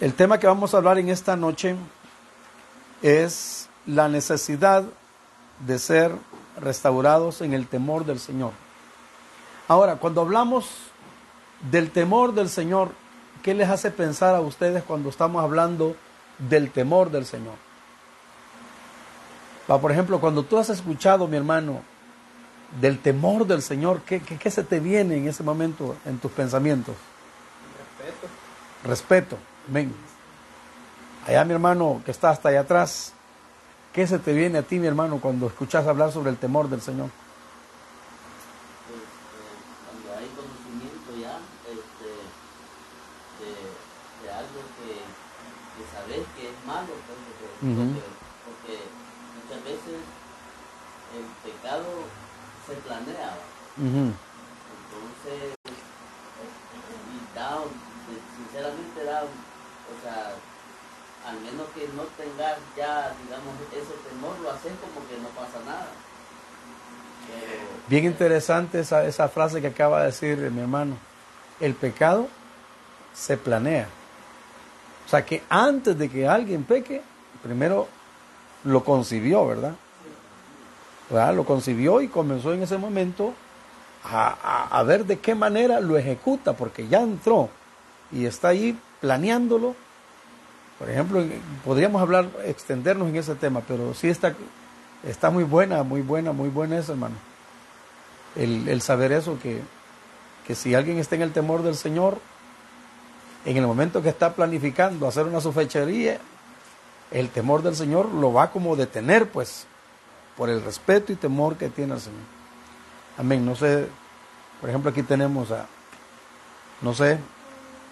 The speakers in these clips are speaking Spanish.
El tema que vamos a hablar en esta noche es la necesidad de ser restaurados en el temor del Señor. Ahora, cuando hablamos del temor del Señor, ¿qué les hace pensar a ustedes cuando estamos hablando del temor del Señor? por ejemplo, cuando tú has escuchado, mi hermano, del temor del Señor, ¿qué, qué, se te viene en ese momento en tus pensamientos? Respeto. Respeto. Ven. Allá mi hermano que está hasta allá atrás, ¿qué se te viene a ti, mi hermano, cuando escuchas hablar sobre el temor del Señor? Cuando hay conocimiento ya de, algo que, que, sabes que es malo, pues, porque, muchas veces el pecado se planea y da, sinceramente da o sea, al menos que no tengas ya, digamos, ese temor, lo haces como que no pasa nada. Bien interesante esa, esa frase que acaba de decir mi hermano. El pecado se planea. O sea que antes de que alguien peque, primero lo concibió, ¿verdad? ¿verdad? Lo concibió y comenzó en ese momento a, a, ver de qué manera lo ejecuta, porque ya entró y está ahí planeándolo. Por ejemplo, podríamos hablar, extendernos en ese tema, pero sí está, está muy buena, muy buena, muy buena eso, hermano. El, el saber eso, que, que si alguien está en el temor del Señor, en el momento que está planificando hacer una sufechería, el temor del Señor lo va como detener, pues, por el respeto y temor que tiene al Señor. Amén. No sé, por ejemplo, aquí tenemos a, no sé,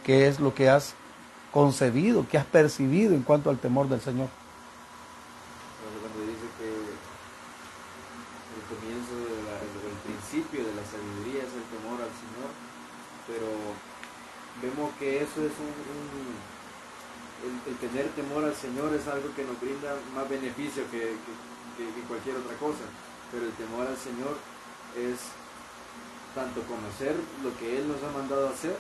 qué es lo que has concebido, qué has percibido en cuanto al temor del Señor. Cuando dice que el comienzo, el, principio de la sabiduría es el temor al Señor, pero vemos que eso es un, el, tener temor al Señor es algo que nos brinda más beneficio que, que cualquier otra cosa, pero el temor al Señor es tanto conocer lo que Él nos ha mandado a hacer,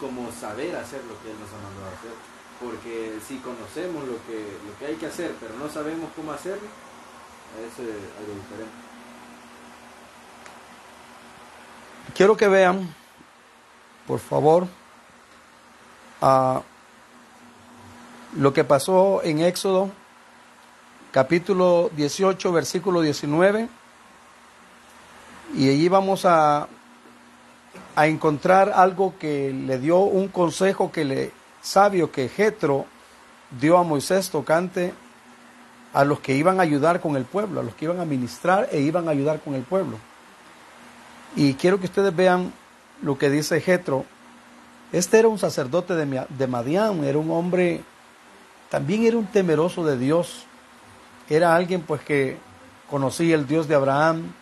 como saber hacer lo que Él nos ha mandado hacer. Porque si conocemos lo que, lo que hay que hacer, pero no sabemos cómo hacerlo, eso es algo diferente. Quiero que vean, por favor, a lo que pasó en Éxodo, capítulo 18, versículo 19. Y allí vamos a a encontrar algo que le dio un consejo que le sabio que Jetro dio a Moisés tocante a los que iban a ayudar con el pueblo, a los que iban a ministrar e iban a ayudar con el pueblo. Y quiero que ustedes vean lo que dice Jetro. Este era un sacerdote de, de Madián, era un hombre, también era un temeroso de Dios. Era alguien pues que conocía el Dios de Abraham,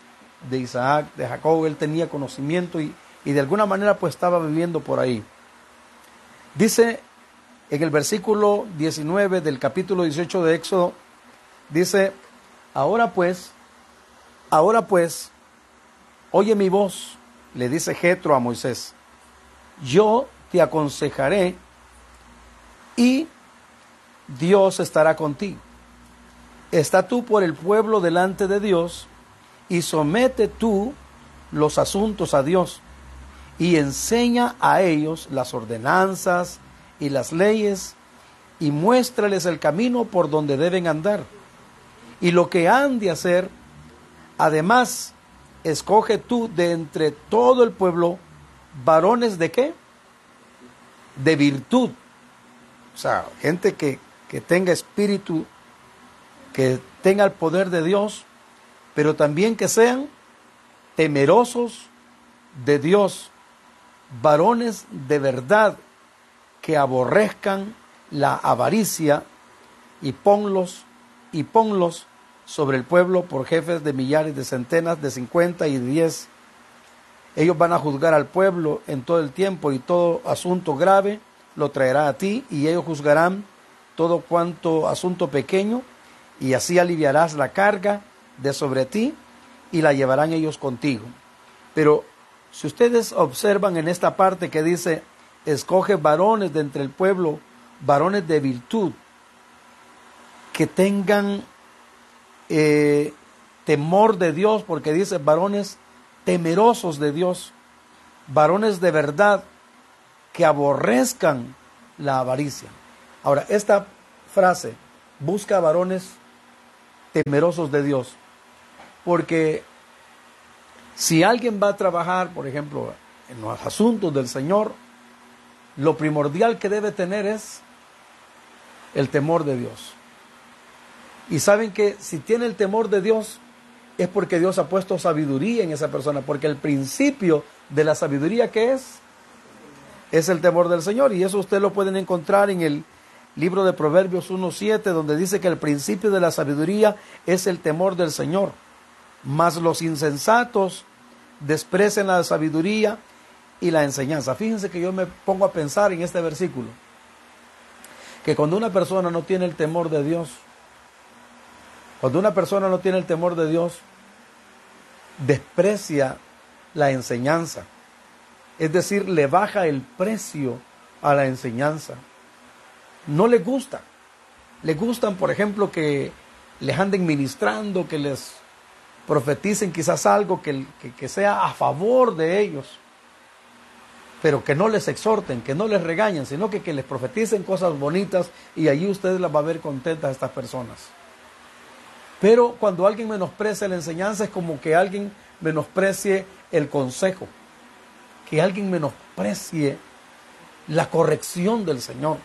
de Isaac, de Jacob, él tenía conocimiento y, y de alguna manera pues estaba viviendo por ahí. Dice en el versículo 19 del capítulo 18 de Éxodo, dice, ahora pues, ahora pues, oye mi voz, le dice Jetro a Moisés, yo te aconsejaré y Dios estará contigo. Está tú por el pueblo delante de Dios y somete tú los asuntos a Dios y enseña a ellos las ordenanzas y las leyes y muéstrales el camino por donde deben andar y lo que han de hacer. Además, escoge tú de entre todo el pueblo varones de qué? De virtud. O sea, gente que, que tenga espíritu, que tenga el poder de Dios, pero también que sean temerosos de Dios varones de verdad que aborrezcan la avaricia y ponlos y ponlos sobre el pueblo por jefes de millares, de centenas, de cincuenta y diez. Ellos van a juzgar al pueblo en todo el tiempo y todo asunto grave lo traerá a ti y ellos juzgarán todo cuanto asunto pequeño y así aliviarás la carga de sobre ti y la llevarán ellos contigo. Pero si ustedes observan en esta parte que dice, escoge varones de entre el pueblo varones de virtud, que tengan eh, temor de Dios, porque dice varones temerosos de Dios, varones de verdad, que aborrezcan la avaricia. Ahora, esta frase, busca varones temerosos de Dios, porque si alguien va a trabajar, por ejemplo, en los asuntos del Señor, lo primordial que debe tener es el temor de Dios. Y saben que si tiene el temor de Dios es porque Dios ha puesto sabiduría en esa persona, porque el principio de la sabiduría que es es el temor del Señor y eso ustedes lo pueden encontrar en el libro de Proverbios 1.7 donde dice que el principio de la sabiduría es el temor del Señor, mas los insensatos desprecian la sabiduría y la enseñanza. Fíjense que yo me pongo a pensar en este versículo, que cuando una persona no tiene el temor de Dios, cuando una persona no tiene el temor de Dios, desprecia la enseñanza. Es decir, le baja el precio a la enseñanza. No le gusta. Le gustan, por ejemplo, que les anden ministrando, que les profeticen quizás algo que, que, sea a favor de ellos, pero que no les exhorten, que no les regañen, sino que, que les profeticen cosas bonitas y allí ustedes las va a ver contentas a estas personas. Pero cuando alguien menosprecia la enseñanza es como que alguien menosprecie el consejo, que alguien menosprecie la corrección del Señor.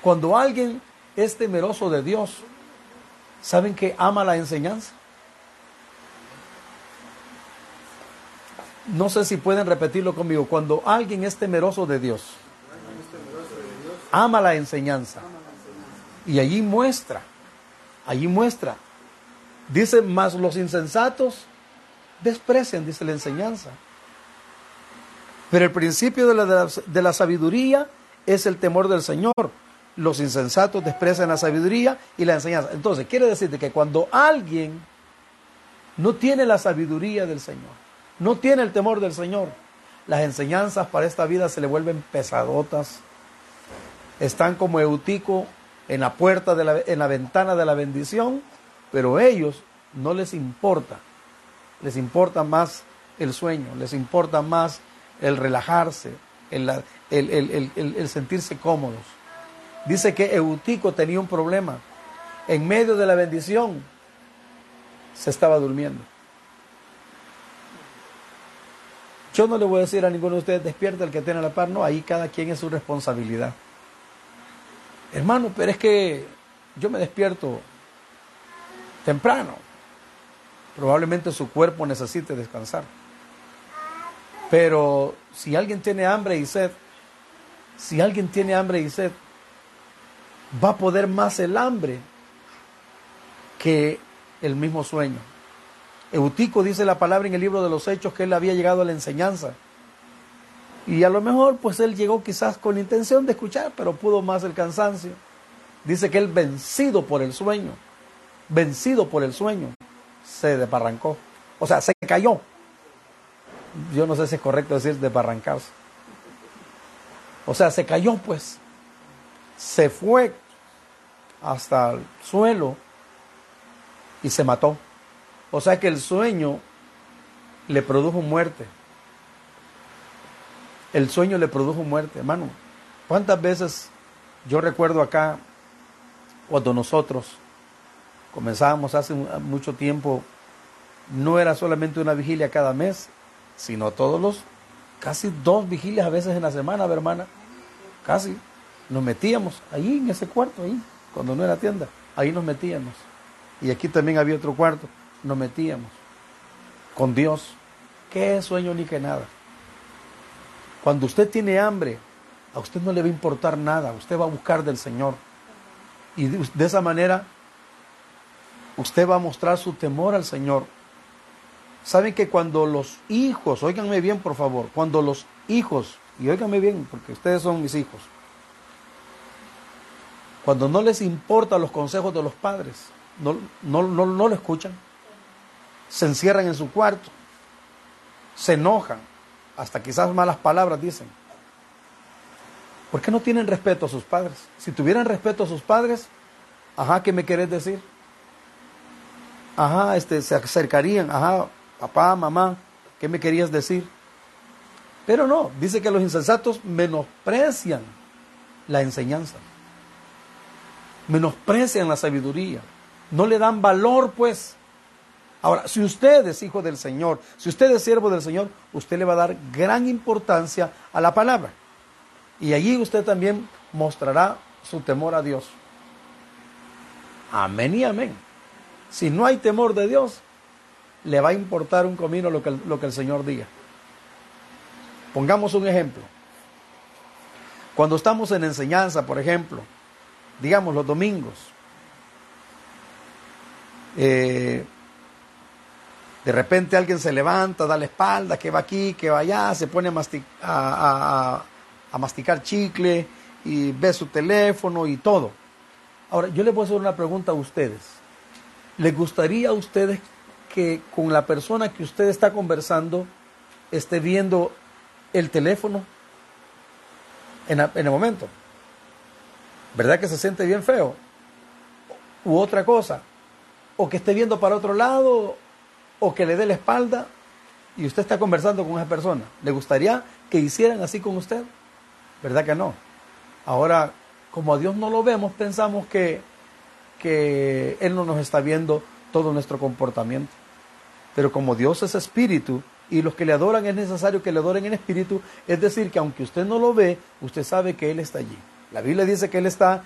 Cuando alguien es temeroso de Dios, ¿saben que ama la enseñanza? No sé si pueden repetirlo conmigo. Cuando alguien es temeroso de Dios, ama la enseñanza. Y allí muestra Allí muestra. Dice, más los insensatos desprecian, dice la enseñanza. Pero el principio de la, de la sabiduría es el temor del Señor. Los insensatos desprecian la sabiduría y la enseñanza. Entonces, quiere decirte que cuando alguien no tiene la sabiduría del Señor, no tiene el temor del Señor, las enseñanzas para esta vida se le vuelven pesadotas. Están como Eutico en la puerta, de la, en la ventana de la bendición, pero ellos no les importa, les importa más el sueño, les importa más el relajarse, el, el, sentirse cómodos. Dice que Eutico tenía un problema. En medio de la bendición se estaba durmiendo. Yo no le voy a decir a ninguno de ustedes, despierta el que tiene la par, no, ahí cada quien es su responsabilidad. Hermano, pero es que yo me despierto temprano. Probablemente su cuerpo necesite descansar. Pero si alguien tiene hambre y sed, si alguien tiene hambre y sed, va a poder más el hambre que el mismo sueño. Eutico dice la palabra en el libro de los Hechos que él había llegado a la enseñanza. Y a lo mejor pues él llegó quizás con intención de escuchar, pero pudo más el cansancio. Dice que él vencido por el sueño, vencido por el sueño, se desbarrancó. O sea, se cayó. Yo no sé si es correcto decir desbarrancarse. O sea, se cayó pues. Se fue hasta el suelo y se mató. O sea que el sueño le produjo muerte. El sueño le produjo muerte, hermano. ¿Cuántas veces yo recuerdo acá cuando nosotros comenzábamos hace mucho tiempo, no era solamente una vigilia cada mes, sino todos los, casi dos vigilias a veces en la semana, hermana, casi. Nos metíamos ahí en ese cuarto, ahí, cuando no era tienda, ahí nos metíamos. Y aquí también había otro cuarto, nos metíamos con Dios. ¿Qué sueño ni que nada? Cuando usted tiene hambre, a usted no le va a importar nada, usted va a buscar del Señor. Y de esa manera, usted va a mostrar su temor al Señor. Saben que cuando los hijos, óiganme bien por favor, cuando los hijos, y óiganme bien porque ustedes son mis hijos, cuando no les importan los consejos de los padres, no, no, no, no lo escuchan, se encierran en su cuarto, se enojan, hasta quizás malas palabras dicen. ¿Por qué no tienen respeto a sus padres? Si tuvieran respeto a sus padres, ajá, ¿qué me querés decir? Ajá, este, se acercarían, ajá, papá, mamá, ¿qué me querías decir? Pero no, dice que los insensatos menosprecian la enseñanza, menosprecian la sabiduría, no le dan valor, pues. Ahora, si usted es hijo del Señor, si usted es siervo del Señor, usted le va a dar gran importancia a la palabra. Y allí usted también mostrará su temor a Dios. Amén y amén. Si no hay temor de Dios, le va a importar un comino lo que, el Señor diga. Pongamos un ejemplo. Cuando estamos en enseñanza, por ejemplo, digamos los domingos, eh, de repente alguien se levanta, da la espalda, que va aquí, que va allá, se pone a, masticar chicle y ve su teléfono y todo. Ahora, yo les voy a hacer una pregunta a ustedes. ¿Les gustaría a ustedes que con la persona que usted está conversando esté viendo el teléfono en el momento? ¿Verdad que se siente bien feo? U otra cosa, o que esté viendo para otro lado o que le dé la espalda y usted está conversando con esa persona. ¿Le gustaría que hicieran así con usted? ¿Verdad que no? Ahora, como a Dios no lo vemos, pensamos que, que Él no nos está viendo todo nuestro comportamiento. Pero como Dios es espíritu y los que le adoran es necesario que le adoren en espíritu, es decir, que aunque usted no lo ve, usted sabe que Él está allí. La Biblia dice que Él está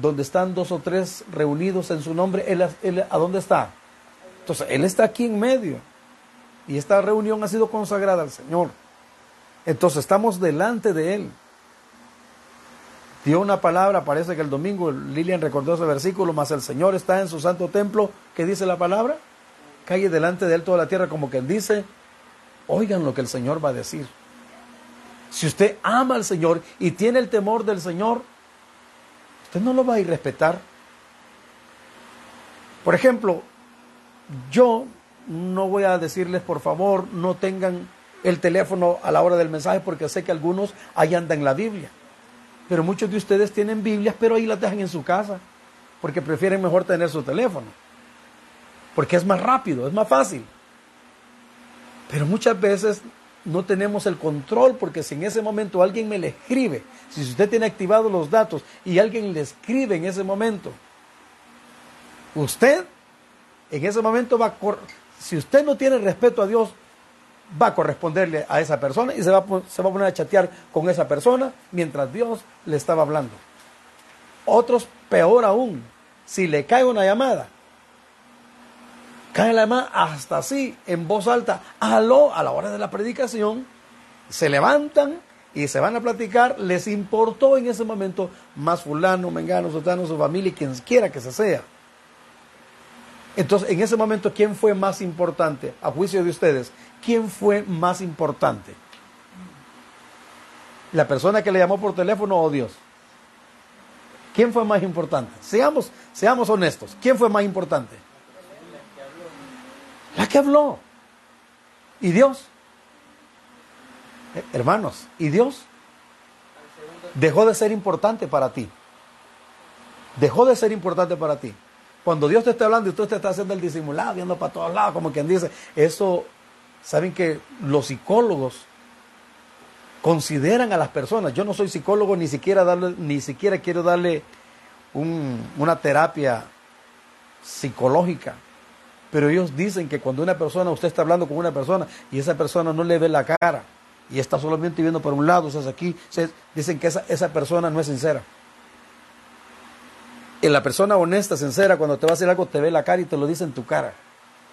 donde están dos o tres reunidos en su nombre. Él, él, ¿A dónde está? Entonces, Él está aquí en medio. Y esta reunión ha sido consagrada al Señor. Entonces, estamos delante de Él. Dio una palabra, parece que el domingo Lilian recordó ese versículo, mas el Señor está en su santo templo. ¿Qué dice la palabra? Calle delante de Él toda la tierra, como que dice, oigan lo que el Señor va a decir. Si usted ama al Señor y tiene el temor del Señor, usted no lo va a ir a respetar. Por ejemplo, yo no voy a decirles, por favor, no tengan el teléfono a la hora del mensaje porque sé que algunos ahí andan la Biblia. Pero muchos de ustedes tienen Biblias, pero ahí las dejan en su casa porque prefieren mejor tener su teléfono. Porque es más rápido, es más fácil. Pero muchas veces no tenemos el control porque si en ese momento alguien me le escribe, si usted tiene activados los datos y alguien le escribe en ese momento, usted en ese momento va a, si usted no tiene respeto a Dios, va a corresponderle a esa persona y se va, se va a poner a chatear con esa persona mientras Dios le estaba hablando. Otros, peor aún, si le cae una llamada, cae la llamada hasta así, en voz alta, aló, a la hora de la predicación, se levantan y se van a platicar, les importó en ese momento más fulano, mengano, sotano, su familia quien quiera que se sea. Entonces, en ese momento, ¿quién fue más importante? A juicio de ustedes, ¿quién fue más importante? ¿La persona que le llamó por teléfono o Dios? ¿Quién fue más importante? Seamos, seamos honestos. ¿Quién fue más importante? La que habló. ¿Y Dios? Eh, hermanos, ¿y Dios? Dejó de ser importante para ti. Dejó de ser importante para ti. Cuando Dios te está hablando y usted te está haciendo el disimulado, viendo para todos lados, como quien dice, eso, saben que los psicólogos consideran a las personas. Yo no soy psicólogo, ni siquiera darle, ni siquiera quiero darle una terapia psicológica. Pero ellos dicen que cuando una persona, usted está hablando con una persona y esa persona no le ve la cara y está solamente viendo por un lado, o sea, aquí, dicen que esa, esa persona no es sincera. Y la persona honesta, sincera, cuando te va a hacer algo, te ve la cara y te lo dice en tu cara.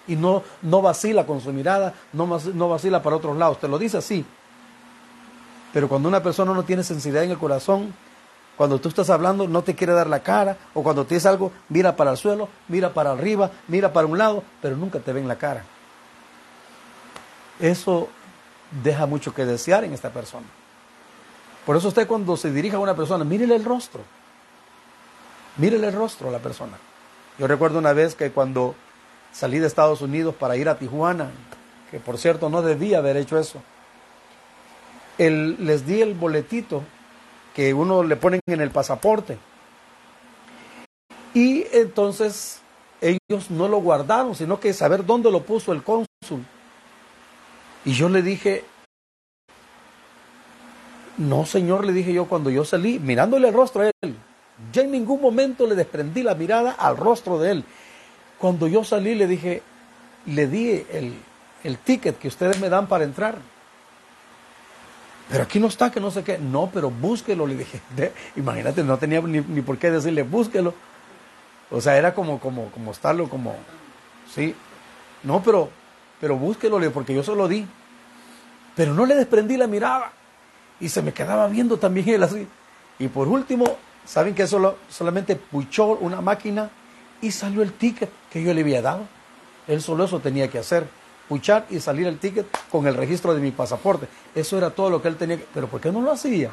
Y no, no vacila con su mirada, no, no vacila para otros lados, te lo dice así. Pero cuando una persona no tiene sensibilidad en el corazón, cuando tú estás hablando no te quiere dar la cara, o cuando te dice algo, mira para el suelo, mira para arriba, mira para un lado, pero nunca te ven la cara. Eso deja mucho que desear en esta persona. Por eso usted cuando se dirige a una persona, mírele el rostro. Mírele el rostro a la persona. Yo recuerdo una vez que cuando salí de Estados Unidos para ir a Tijuana, que por cierto no debía haber hecho eso, les di el boletito que uno le ponen en el pasaporte. Y entonces ellos no lo guardaron, sino que saber dónde lo puso el cónsul. Y yo le dije, no señor, le dije yo cuando yo salí, mirándole el rostro a él, ya en ningún momento le desprendí la mirada al rostro de él. Cuando yo salí le dije, le di el, el ticket que ustedes me dan para entrar. Pero aquí no está, que no sé qué. No, pero búsquelo, le dije. imagínate, no tenía ni, ni, por qué decirle, búsquelo. O sea, era como, como, como estarlo, como, sí. No, pero, pero búsquelo, porque yo se lo di. Pero no le desprendí la mirada. Y se me quedaba viendo también él así. Y por último, ¿saben que solo, solamente puchó una máquina y salió el ticket que yo le había dado? Él solo eso tenía que hacer puchar y salir el ticket con el registro de mi pasaporte. Eso era todo lo que él tenía. Que... Pero ¿por qué no lo hacía?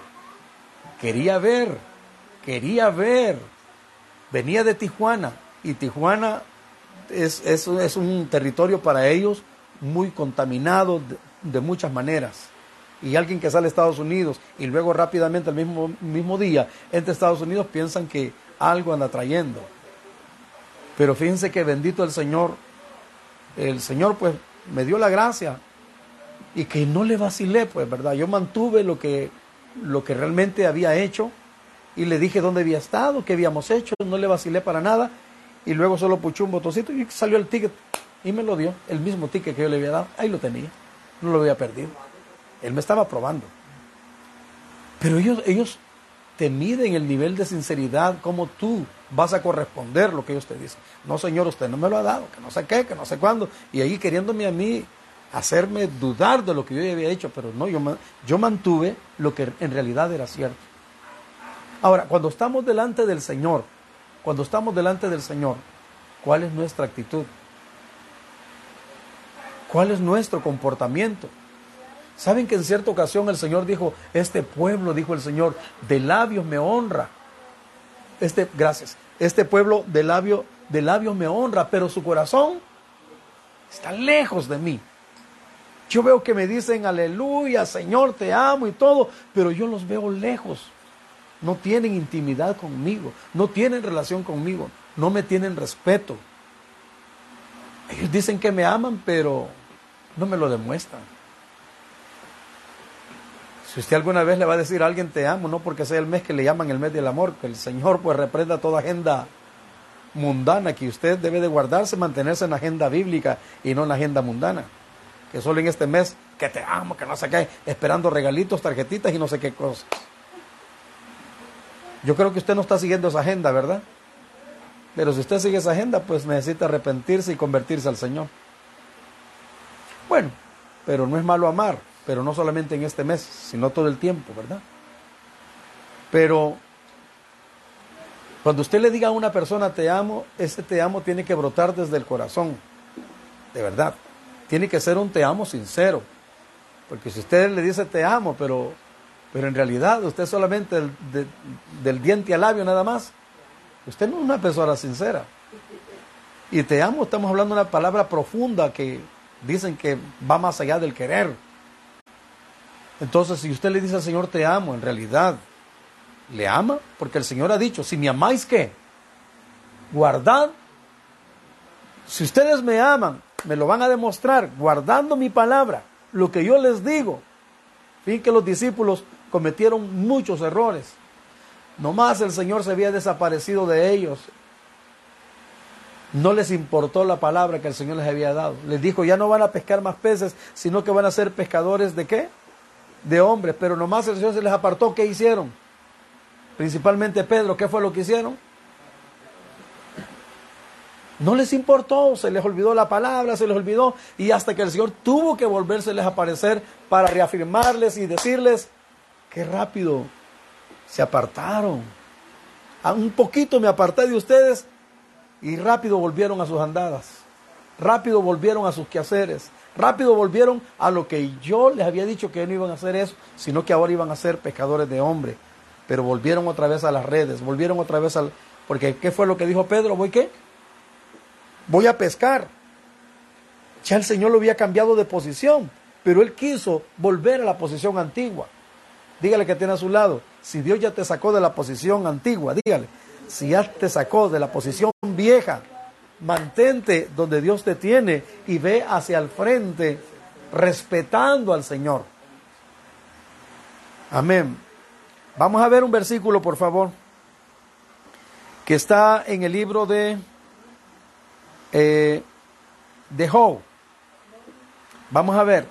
Quería ver, quería ver. Venía de Tijuana y Tijuana es, es, es un territorio para ellos muy contaminado de, de, muchas maneras. Y alguien que sale a Estados Unidos y luego rápidamente el mismo, mismo día entre Estados Unidos piensan que algo anda trayendo. Pero fíjense que bendito el Señor, el Señor pues me dio la gracia y que no le vacilé, pues, ¿verdad? Yo mantuve lo que, lo que realmente había hecho y le dije dónde había estado, qué habíamos hecho, no le vacilé para nada y luego solo puché un botoncito y salió el ticket y me lo dio, el mismo ticket que yo le había dado, ahí lo tenía, no lo había perdido. Él me estaba probando. Pero ellos, ellos te miden el nivel de sinceridad, como tú vas a corresponder lo que ellos te dicen. No, señor, usted no me lo ha dado, que no sé qué, que no sé cuándo. Y ahí queriéndome a mí hacerme dudar de lo que yo había hecho, pero no, yo, yo mantuve lo que en realidad era cierto. Ahora, cuando estamos delante del Señor, cuando estamos delante del Señor, ¿cuál es nuestra actitud? ¿Cuál es nuestro comportamiento? ¿Saben que en cierta ocasión el Señor dijo, este pueblo, dijo el Señor, de labios me honra? Este, gracias, este pueblo de, labio, de labios me honra, pero su corazón está lejos de mí. Yo veo que me dicen, aleluya, Señor, te amo y todo, pero yo los veo lejos. No tienen intimidad conmigo, no tienen relación conmigo, no me tienen respeto. Ellos dicen que me aman, pero no me lo demuestran. Si usted alguna vez le va a decir a alguien te amo, no porque sea el mes que le llaman el mes del amor, que el Señor pues reprenda toda agenda mundana, que usted debe de guardarse, mantenerse en la agenda bíblica y no en la agenda mundana. Que solo en este mes, que te amo, que no sé qué, esperando regalitos, tarjetitas y no sé qué cosas. Yo creo que usted no está siguiendo esa agenda, ¿verdad? Pero si usted sigue esa agenda, pues necesita arrepentirse y convertirse al Señor. Bueno, pero no es malo amar pero no solamente en este mes, sino todo el tiempo, ¿verdad? Pero cuando usted le diga a una persona te amo, ese te amo tiene que brotar desde el corazón, de verdad. Tiene que ser un te amo sincero. Porque si usted le dice te amo, pero, pero en realidad usted solamente del, del diente al labio nada más, usted no es una persona sincera. Y te amo, estamos hablando de una palabra profunda que dicen que va más allá del querer entonces, si usted le dice al Señor, te amo, en realidad, ¿le ama? Porque el Señor ha dicho, si me amáis, ¿qué? Guardad. Si ustedes me aman, me lo van a demostrar guardando mi palabra, lo que yo les digo. Fin que los discípulos cometieron muchos errores. Nomás el Señor se había desaparecido de ellos. No les importó la palabra que el Señor les había dado. Les dijo, ya no van a pescar más peces, sino que van a ser pescadores de qué? De hombres, pero nomás el Señor se les apartó. ¿Qué hicieron? Principalmente Pedro, ¿qué fue lo que hicieron? No les importó, se les olvidó la palabra, se les olvidó, y hasta que el Señor tuvo que volvérseles a aparecer para reafirmarles y decirles que rápido se apartaron. Un poquito me aparté de ustedes y rápido volvieron a sus andadas, rápido volvieron a sus quehaceres, Rápido volvieron a lo que yo les había dicho que no iban a hacer eso, sino que ahora iban a ser pescadores de hombre. Pero volvieron otra vez a las redes, volvieron otra vez al... Porque ¿qué fue lo que dijo Pedro? ¿Voy qué? Voy a pescar. Ya el Señor lo había cambiado de posición, pero él quiso volver a la posición antigua. Dígale que tiene a su lado, Si Dios ya te sacó de la posición antigua, dígale, si ya te sacó de la posición vieja, mantente donde Dios te tiene y ve hacia el frente respetando al Señor. Amén. Vamos a ver un versículo, por favor, que está en el libro de, eh, de Job. Vamos a ver.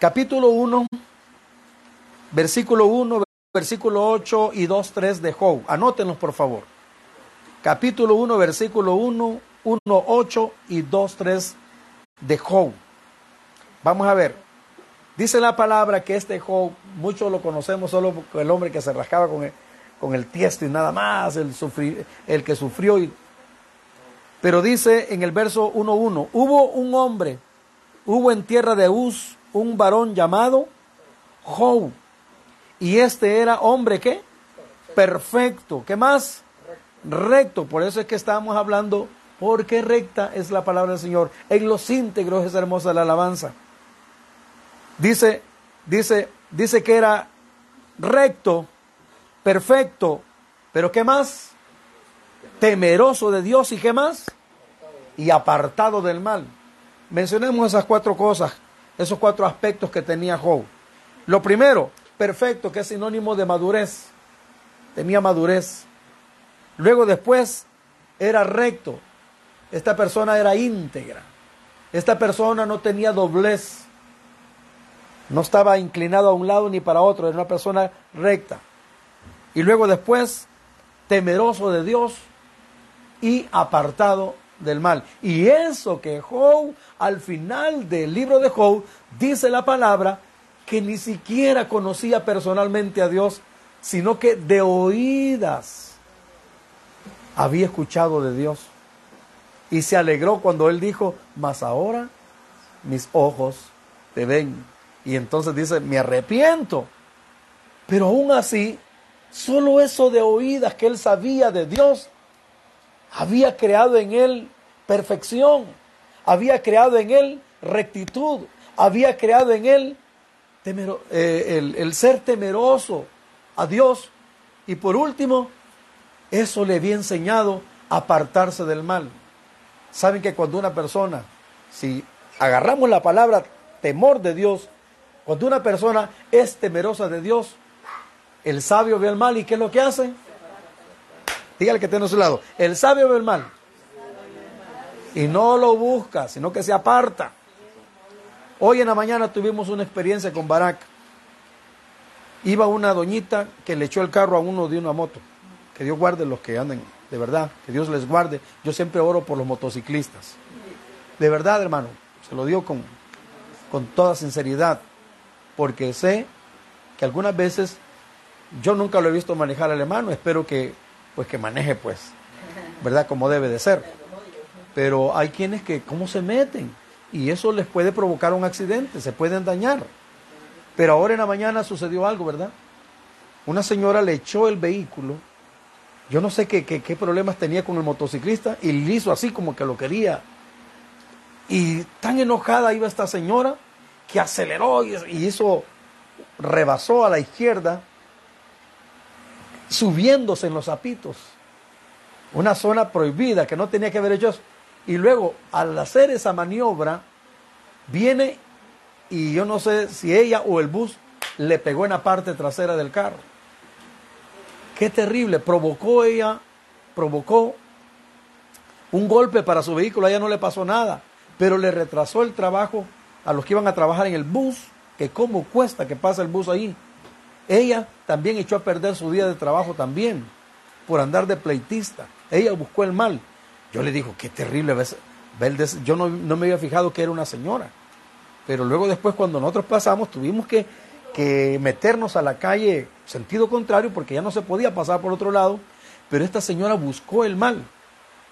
Capítulo 1, versículo 1, versículo 8 y 2, 3 de Job. Anótenlos, por favor. Capítulo 1, versículo 1, 1, 8 y 2, 3 de Job. Vamos a ver. Dice la palabra que este Job, muchos lo conocemos solo por el hombre que se rascaba con el, con el tiesto y nada más, el, el que sufrió. Y, pero dice en el verso 1.1, hubo un hombre, hubo en tierra de Uz un varón llamado Job. Y este era hombre ¿qué? Perfecto. ¿Qué más? Recto. Por eso es que estamos hablando, porque recta es la palabra del Señor. En los íntegros es hermosa la alabanza. Dice, dice, dice que era recto, perfecto, pero ¿qué más? Temeroso de Dios y qué más? Y apartado del mal. Mencionemos esas cuatro cosas, esos cuatro aspectos que tenía Job. Lo primero, perfecto, que es sinónimo de madurez. Tenía madurez. Luego después era recto. Esta persona era íntegra. Esta persona no tenía doblez. No estaba inclinado a un lado ni para otro, era una persona recta. Y luego después, temeroso de Dios y apartado del mal. Y eso que Job, al final del libro de Job, dice la palabra que ni siquiera conocía personalmente a Dios, sino que de oídas había escuchado de Dios. Y se alegró cuando él dijo, mas ahora mis ojos te ven. Y entonces dice, me arrepiento. Pero aún así, solo eso de oídas que él sabía de Dios, había creado en él perfección, había creado en él rectitud, había creado en él eh, el, el ser temeroso a Dios. Y por último, eso le había enseñado a apartarse del mal. Saben que cuando una persona, si agarramos la palabra temor de Dios, cuando una persona es temerosa de Dios, el sabio ve el mal y ¿qué es lo que hace? Dígale que tiene a su lado. El sabio ve el mal. Y no lo busca, sino que se aparta. Hoy en la mañana tuvimos una experiencia con Barak. Iba una doñita que le echó el carro a uno de una moto. Que Dios guarde los que anden, de verdad, que Dios les guarde. Yo siempre oro por los motociclistas. De verdad, hermano, se lo digo con, con toda sinceridad porque sé que algunas veces yo nunca lo he visto manejar al hermano, espero que pues que maneje pues, ¿verdad? Como debe de ser. Pero hay quienes que cómo se meten y eso les puede provocar un accidente, se pueden dañar. Pero ahora en la mañana sucedió algo, ¿verdad? Una señora le echó el vehículo, yo no sé qué, problemas tenía con el motociclista y le hizo así como que lo quería. Y tan enojada iba esta señora que aceleró y hizo, rebasó a la izquierda, subiéndose en los zapitos. Una zona prohibida que no tenía que haber hecho Y luego, al hacer esa maniobra, viene y yo no sé si ella o el bus le pegó en la parte trasera del carro. Qué terrible, provocó ella, provocó un golpe para su vehículo, a ella no le pasó nada, pero le retrasó el trabajo a los que iban a trabajar en el bus, que cómo cuesta que pase el bus ahí. Ella también echó a perder su día de trabajo también, por andar de pleitista. Ella buscó el mal. Yo le digo, qué terrible. Yo no, no me había fijado que era una señora. Pero luego después cuando nosotros pasamos tuvimos que, que meternos a la calle sentido contrario porque ya no se podía pasar por otro lado. Pero esta señora buscó el mal.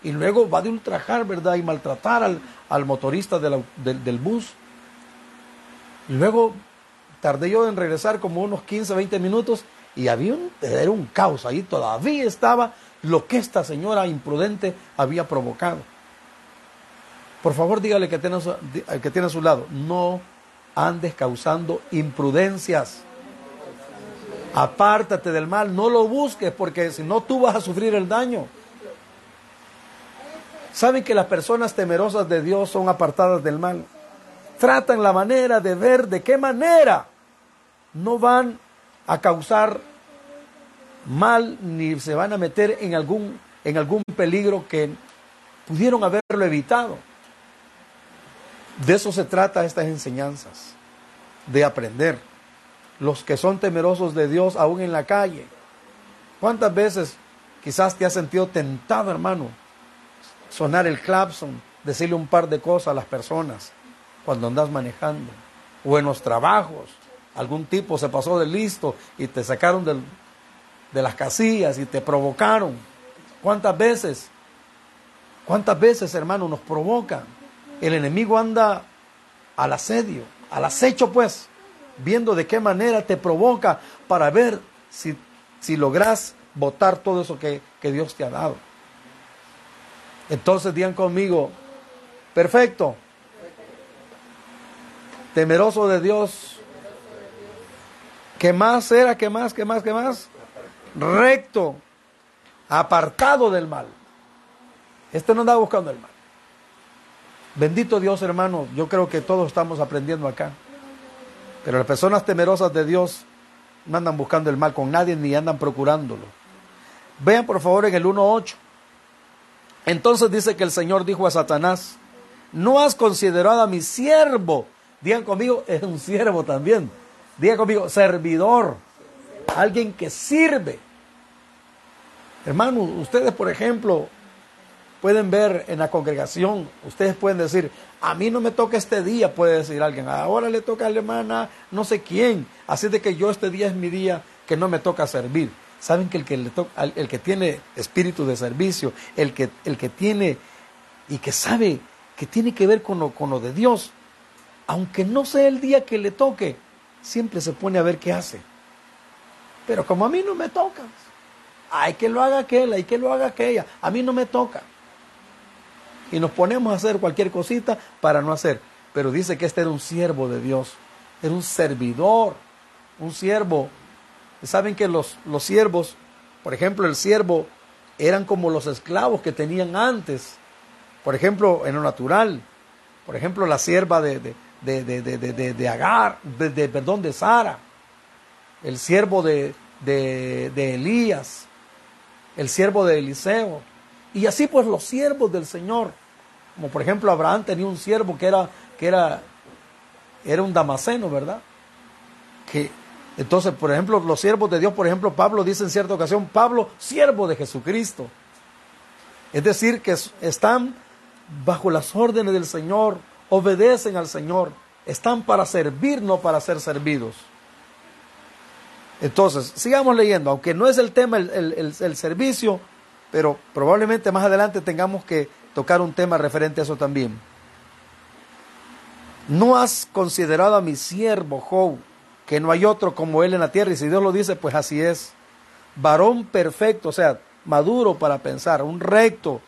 Y luego va de ultrajar, ¿verdad? Y maltratar al, al motorista del, bus. Luego tardé yo en regresar como unos 15, 20 minutos y había un, era un caos ahí, todavía estaba lo que esta señora imprudente había provocado. Por favor, dígale que tiene, que tiene a su lado, no andes causando imprudencias. Apártate del mal, no lo busques porque si no tú vas a sufrir el daño. Saben que las personas temerosas de Dios son apartadas del mal. Tratan la manera de ver de qué manera no van a causar mal ni se van a meter en algún, en algún peligro que pudieron haberlo evitado. De eso se trata estas enseñanzas, de aprender. Los que son temerosos de Dios aún en la calle. ¿Cuántas veces quizás te has sentido tentado, hermano, sonar el clapson, decirle un par de cosas a las personas cuando andas manejando? O en los trabajos, algún tipo se pasó de listo y te sacaron de las casillas y te provocaron. ¿Cuántas veces? ¿Cuántas veces, hermano, nos provocan? El enemigo anda al asedio, al acecho, pues, viendo de qué manera te provoca para ver si, si logras votar todo eso que, que Dios te ha dado. Entonces digan conmigo, perfecto, temeroso de Dios, ¿qué más era? ¿Qué más? ¿Qué más? ¿Qué más? Recto, apartado del mal. Este no andaba buscando el mal. Bendito Dios, hermano, yo creo que todos estamos aprendiendo acá. Pero las personas temerosas de Dios no andan buscando el mal con nadie ni andan procurándolo. Vean por favor en el 1.8. Entonces dice que el Señor dijo a Satanás, no has considerado a mi siervo. Digan conmigo, es un siervo también. Digan conmigo, servidor. Alguien que sirve. Hermano, ustedes por ejemplo, pueden ver en la congregación, ustedes pueden decir, a mí no me toca este día, puede decir alguien, ahora le toca a la hermana no sé quién, así de que yo este día es mi día que no me toca servir. Saben que el que, le el que tiene espíritu de servicio, el que, el que tiene y que sabe que tiene que ver con lo, con lo de Dios, aunque no sea el día que le toque, siempre se pone a ver qué hace. Pero como a mí no me toca, hay que lo haga aquel, hay que lo haga aquella, a mí no me toca y nos ponemos a hacer cualquier cosita para no hacer. Pero dice que este era un siervo de Dios, era un servidor, un siervo. Saben que los, los siervos, por ejemplo, el siervo eran como los esclavos que tenían antes. Por ejemplo, en lo natural, por ejemplo, la sierva de, de, de, de, de Agar, de, perdón, de Sara, el siervo de, de Elías, el siervo de Eliseo. Y así pues los siervos del Señor como por ejemplo Abraham tenía un siervo que era, que era, era un damaseno, ¿verdad? Que, entonces, por ejemplo, los siervos de Dios, por ejemplo, Pablo dice en cierta ocasión, Pablo, siervo de Jesucristo. Es decir, que están bajo las órdenes del Señor, obedecen al Señor, están para servir, no para ser servidos. Entonces, sigamos leyendo, aunque no es el tema el, el servicio, pero probablemente más adelante tengamos que tocar un tema referente a eso también. No has considerado a mi siervo Job, que no hay otro como él en la tierra, y si Dios lo dice, pues así es. Varón perfecto, o sea, maduro para pensar, un recto,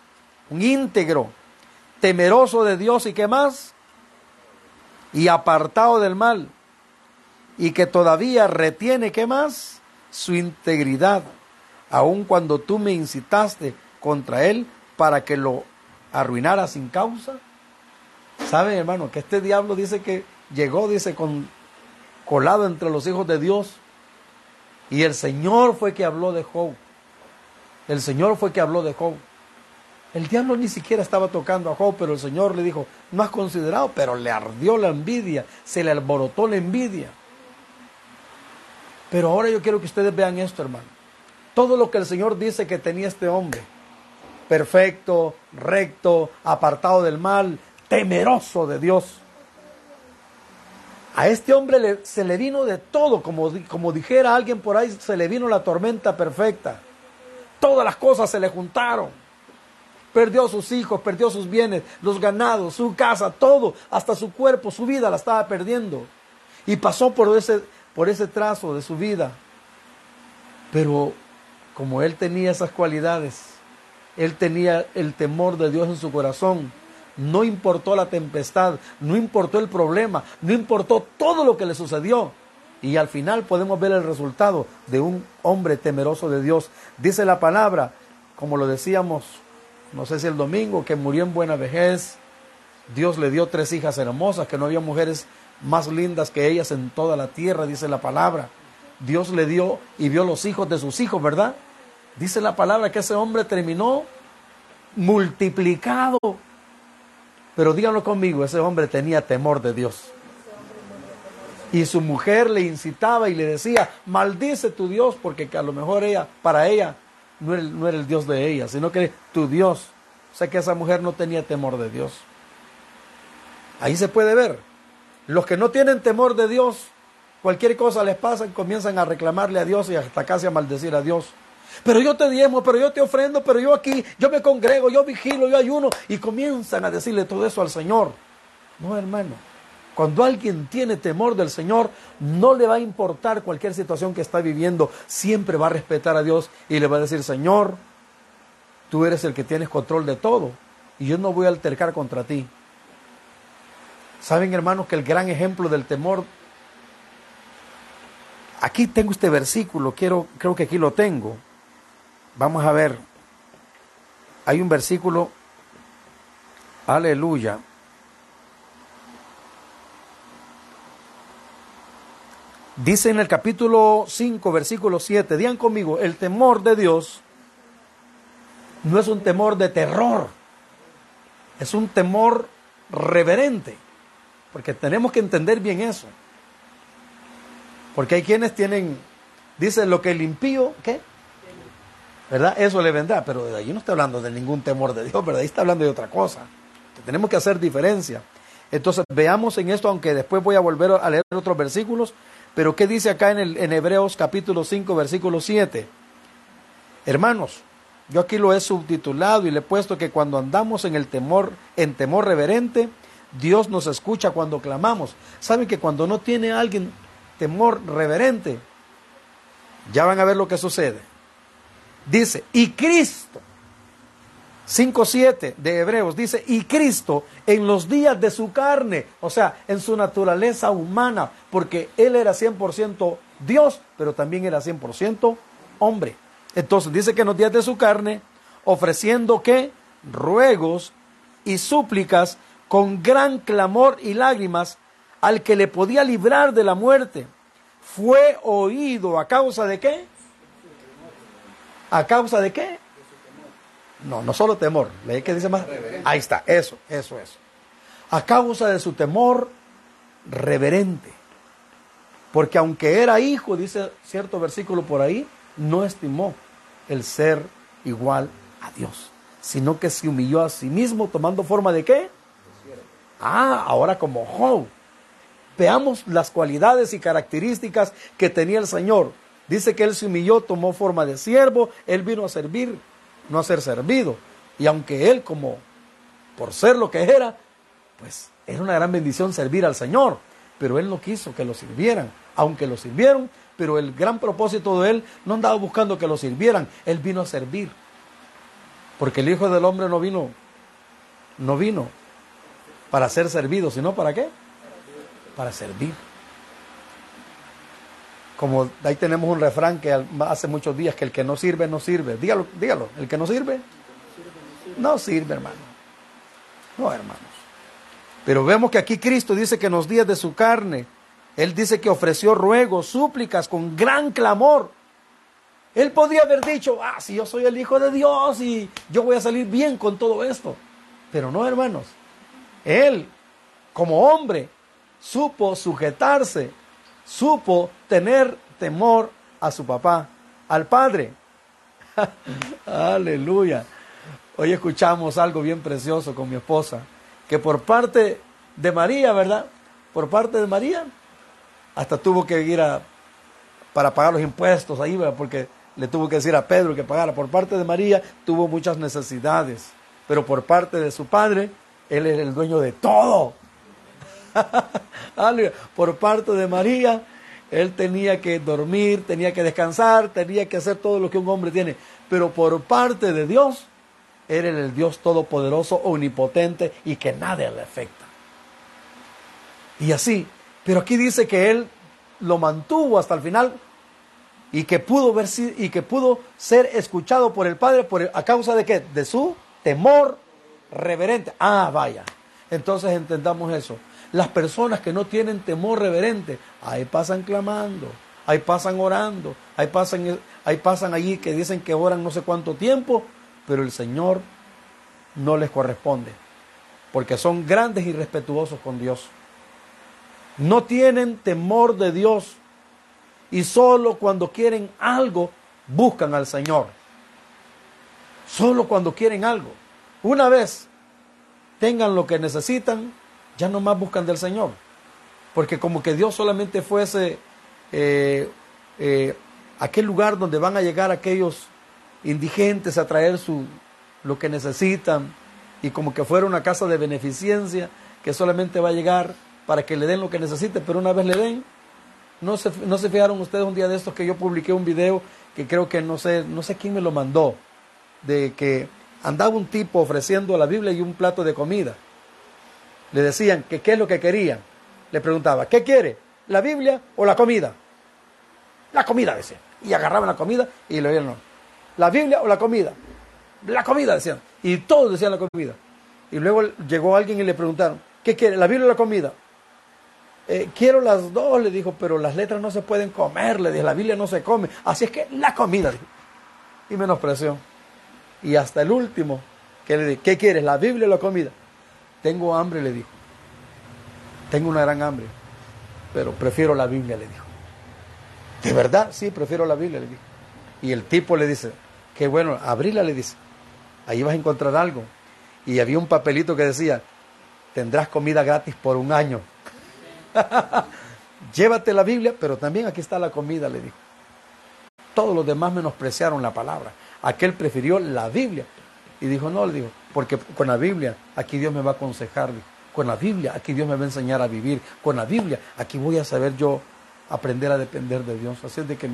un íntegro, temeroso de Dios y qué más, y apartado del mal, y que todavía retiene qué más, su integridad, aun cuando tú me incitaste contra él para que lo arruinara sin causa. ¿Saben, hermano? Que este diablo dice que llegó, dice, con, colado entre los hijos de Dios. Y el Señor fue que habló de Job. El Señor fue que habló de Job. El diablo ni siquiera estaba tocando a Job, pero el Señor le dijo, no has considerado, pero le ardió la envidia, se le alborotó la envidia. Pero ahora yo quiero que ustedes vean esto, hermano. Todo lo que el Señor dice que tenía este hombre, perfecto, recto, apartado del mal, temeroso de Dios. A este hombre se le vino de todo, como, como dijera alguien por ahí, se le vino la tormenta perfecta. Todas las cosas se le juntaron. Perdió sus hijos, perdió sus bienes, los ganados, su casa, todo, hasta su cuerpo, su vida la estaba perdiendo. Y pasó por ese, por ese trazo de su vida. Pero como él tenía esas cualidades, él tenía el temor de Dios en su corazón. No importó la tempestad, no importó el problema, no importó todo lo que le sucedió. Y al final podemos ver el resultado de un hombre temeroso de Dios. Dice la palabra, como lo decíamos, no sé si el domingo, que murió en buena vejez. Dios le dio tres hijas hermosas, que no había mujeres más lindas que ellas en toda la tierra, dice la palabra. Dios le dio y vio los hijos de sus hijos, ¿verdad? Dice la palabra que ese hombre terminó multiplicado. Pero díganlo conmigo, ese hombre tenía temor de Dios. Y su mujer le incitaba y le decía, maldice tu Dios, porque a lo mejor ella, para ella, no era, no el Dios de ella, sino que tu Dios. O sea que esa mujer no tenía temor de Dios. Ahí se puede ver. Los que no tienen temor de Dios, cualquier cosa les pasa y comienzan a reclamarle a Dios y hasta casi a maldecir a Dios. Pero yo te diezmo, pero yo te ofrendo, pero yo aquí, yo me congrego, yo vigilo, yo ayuno. Y comienzan a decirle todo eso al Señor. No, hermano. Cuando alguien tiene temor del Señor, no le va a importar cualquier situación que está viviendo. Siempre va a respetar a Dios y le va a decir, Señor, tú eres el que tienes control de todo. Y yo no voy a altercar contra ti. Saben, hermanos, que el gran ejemplo del temor. Aquí tengo este versículo, quiero, creo que aquí lo tengo. Vamos a ver. Hay un versículo. Aleluya. Dice en el capítulo 5, versículo 7, digan conmigo, el temor de Dios no es un temor de terror, es un temor reverente, porque tenemos que entender bien eso. Porque hay quienes tienen, dicen lo que el impío, ¿qué? ¿Verdad? Eso le vendrá, pero de allí no está hablando de ningún temor de Dios, ¿verdad? Ahí está hablando de otra cosa. Tenemos que hacer diferencia. Entonces veamos en esto, aunque después voy a volver a leer otros versículos, pero ¿qué dice acá en Hebreos capítulo 5, versículo 7? Hermanos, yo aquí lo he subtitulado y le he puesto que cuando andamos en el temor, en temor reverente, Dios nos escucha cuando clamamos. ¿Saben que cuando no tiene alguien temor reverente, ya van a ver lo que sucede? Dice, y Cristo 5.7 de Hebreos dice, y Cristo en los días de su carne, o sea, en su naturaleza humana, porque Él era 100% Dios, pero también era 100% hombre. Entonces dice que en los días de su carne, ofreciendo que ruegos y súplicas con gran clamor y lágrimas al que le podía librar de la muerte, fue oído a causa de qué? ¿A causa de qué? No, no solo temor. ¿Leí que dice más? Ahí está, eso, eso, eso. A causa de su temor reverente. Porque aunque era hijo, dice cierto versículo por ahí, no estimó el ser igual a Dios, sino que se humilló a sí mismo tomando forma de qué? Ah, ahora como Job. Veamos las cualidades y características que tenía el Señor. Dice que él se humilló, tomó forma de siervo, él vino a servir no a ser servido. Y aunque él como, por ser lo que era, pues era una gran bendición servir al Señor. Pero él no quiso que lo sirvieran, aunque lo sirvieron, pero el gran propósito de él no andaba buscando que lo sirvieran, él vino a servir. Porque el Hijo del Hombre no vino, no vino para ser servido, sino para qué? Para servir. Como ahí tenemos un refrán que hace muchos días que el que no sirve, no sirve. Dígalo, dígalo, el que no sirve, no sirve, hermano. No, hermanos. Pero vemos que aquí Cristo dice que en los días de su carne, Él dice que ofreció ruegos, súplicas con gran clamor. Él podría haber dicho, ah, si yo soy el Hijo de Dios y yo voy a salir bien con todo esto. Pero no, hermanos. Él, como hombre, supo sujetarse supo tener temor a su papá, al padre. Aleluya. Hoy escuchamos algo bien precioso con mi esposa, que por parte de María, ¿verdad? Por parte de María, hasta tuvo que ir a, para pagar los impuestos ahí, ¿verdad? Porque le tuvo que decir a Pedro que pagara. Por parte de María tuvo muchas necesidades, pero por parte de su padre, él era el dueño de todo. Por parte de María, él tenía que dormir, tenía que descansar, tenía que hacer todo lo que un hombre tiene. Pero por parte de Dios, era el Dios todopoderoso, omnipotente y que nada le afecta. Y así, pero aquí dice que él lo mantuvo hasta el final y que pudo ver y que pudo ser escuchado por el Padre por a causa de qué? De su temor reverente. Ah, vaya. Entonces entendamos eso. Las personas que no tienen temor reverente, ahí pasan clamando, ahí pasan orando, ahí pasan, ahí pasan allí que dicen que oran no sé cuánto tiempo, pero el Señor no les corresponde, porque son grandes y respetuosos con Dios. No tienen temor de Dios y solo cuando quieren algo buscan al Señor. Solo cuando quieren algo. Una vez tengan lo que necesitan, ya no más buscan del Señor. Porque como que Dios solamente fuese eh, eh, aquel lugar donde van a llegar aquellos indigentes a traer su, lo que necesitan y como que fuera una casa de beneficencia que solamente va a llegar para que le den lo que necesite, pero una vez le den, no se, no se fijaron ustedes un día de estos que yo publiqué un video que creo que no sé, no sé quién me lo mandó, de que andaba un tipo ofreciendo la Biblia y un plato de comida. Le decían que qué es lo que querían. Le preguntaba, ¿qué quiere? ¿La Biblia o la comida? La comida, decía. Y agarraban la comida y le oían. ¿La Biblia o la comida? La comida, decían. Y todos decían la comida. Y luego llegó alguien y le preguntaron, ¿qué quiere? ¿La Biblia o la comida? Eh, quiero las dos, le dijo, pero las letras no se pueden comer, le dije, la Biblia no se come. Así es que la comida, dijo. Y menospreció. Y hasta el último, que le dije, ¿qué quieres? ¿La Biblia o la comida? Tengo hambre, le dijo. Tengo una gran hambre, pero prefiero la Biblia, le dijo. ¿De verdad? Sí, prefiero la Biblia, le dijo. Y el tipo le dice, qué bueno, abrila, le dice. Ahí vas a encontrar algo. Y había un papelito que decía, tendrás comida gratis por un año. Llévate la Biblia, pero también aquí está la comida, le dijo. Todos los demás menospreciaron la palabra. Aquel prefirió la Biblia. Y dijo, no, le dijo, porque con la Biblia aquí Dios me va a aconsejar. Con la Biblia aquí Dios me va a enseñar a vivir. Con la Biblia aquí voy a saber yo aprender a depender de Dios. Así es de que,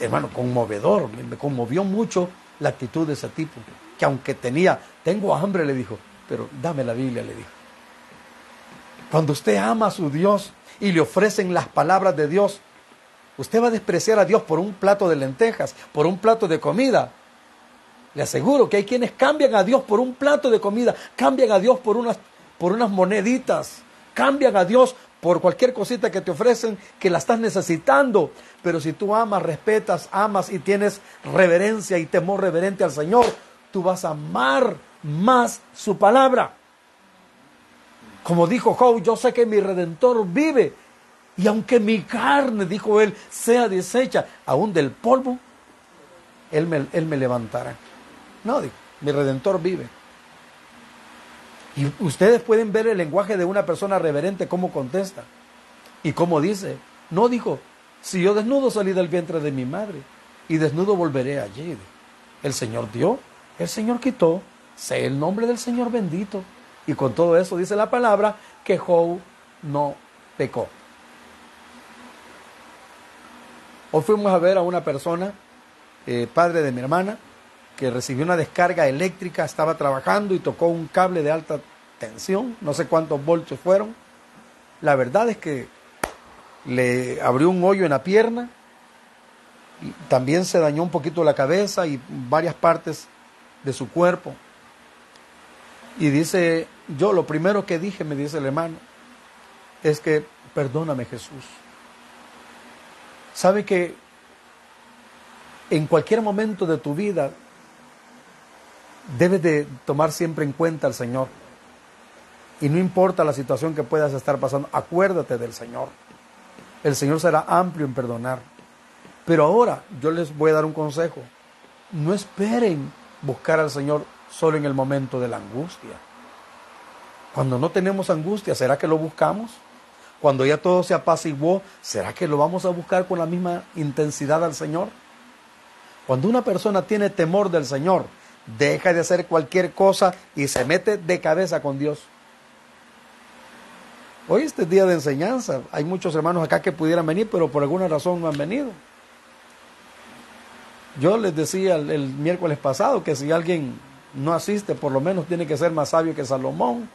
hermano, conmovedor, me conmovió mucho la actitud de ese tipo. Que aunque tenía, tengo hambre, le dijo, pero dame la Biblia, le dijo. Cuando usted ama a su Dios y le ofrecen las palabras de Dios, usted va a despreciar a Dios por un plato de lentejas, por un plato de comida. Le aseguro que hay quienes cambian a Dios por un plato de comida, cambian a Dios por unas, por unas moneditas, cambian a Dios por cualquier cosita que te ofrecen que la estás necesitando. Pero si tú amas, respetas, amas y tienes reverencia y temor reverente al Señor, tú vas a amar más su palabra. Como dijo Job, yo sé que mi redentor vive. Y aunque mi carne, dijo él, sea deshecha, aún del polvo, él me, él me levantará. No, dijo, mi redentor vive. Y ustedes pueden ver el lenguaje de una persona reverente, cómo contesta. Y cómo dice. No dijo, si yo desnudo salí del vientre de mi madre y desnudo volveré allí. El Señor dio, el Señor quitó, sé el nombre del Señor bendito. Y con todo eso dice la palabra que Job no pecó. Hoy fuimos a ver a una persona, eh, padre de mi hermana, que recibió una descarga eléctrica, estaba trabajando y tocó un cable de alta tensión, no sé cuántos voltios fueron. La verdad es que le abrió un hoyo en la pierna, y también se dañó un poquito la cabeza y varias partes de su cuerpo. Y dice, yo lo primero que dije, me dice el hermano, es que perdóname Jesús. Sabe que en cualquier momento de tu vida debes de tomar siempre en cuenta al Señor. Y no importa la situación que puedas estar pasando, acuérdate del Señor. El Señor será amplio en perdonar. Pero ahora yo les voy a dar un consejo. No esperen buscar al Señor solo en el momento de la angustia. Cuando no tenemos angustia, ¿será que lo buscamos? Cuando ya todo se apaciguó, ¿será que lo vamos a buscar con la misma intensidad al Señor? Cuando una persona tiene temor del Señor, deja de hacer cualquier cosa y se mete de cabeza con Dios. Hoy este día de enseñanza. Hay muchos hermanos acá que pudieran venir, pero por alguna razón no han venido. Yo les decía el miércoles pasado que si alguien no asiste, por lo menos tiene que ser más sabio que Salomón.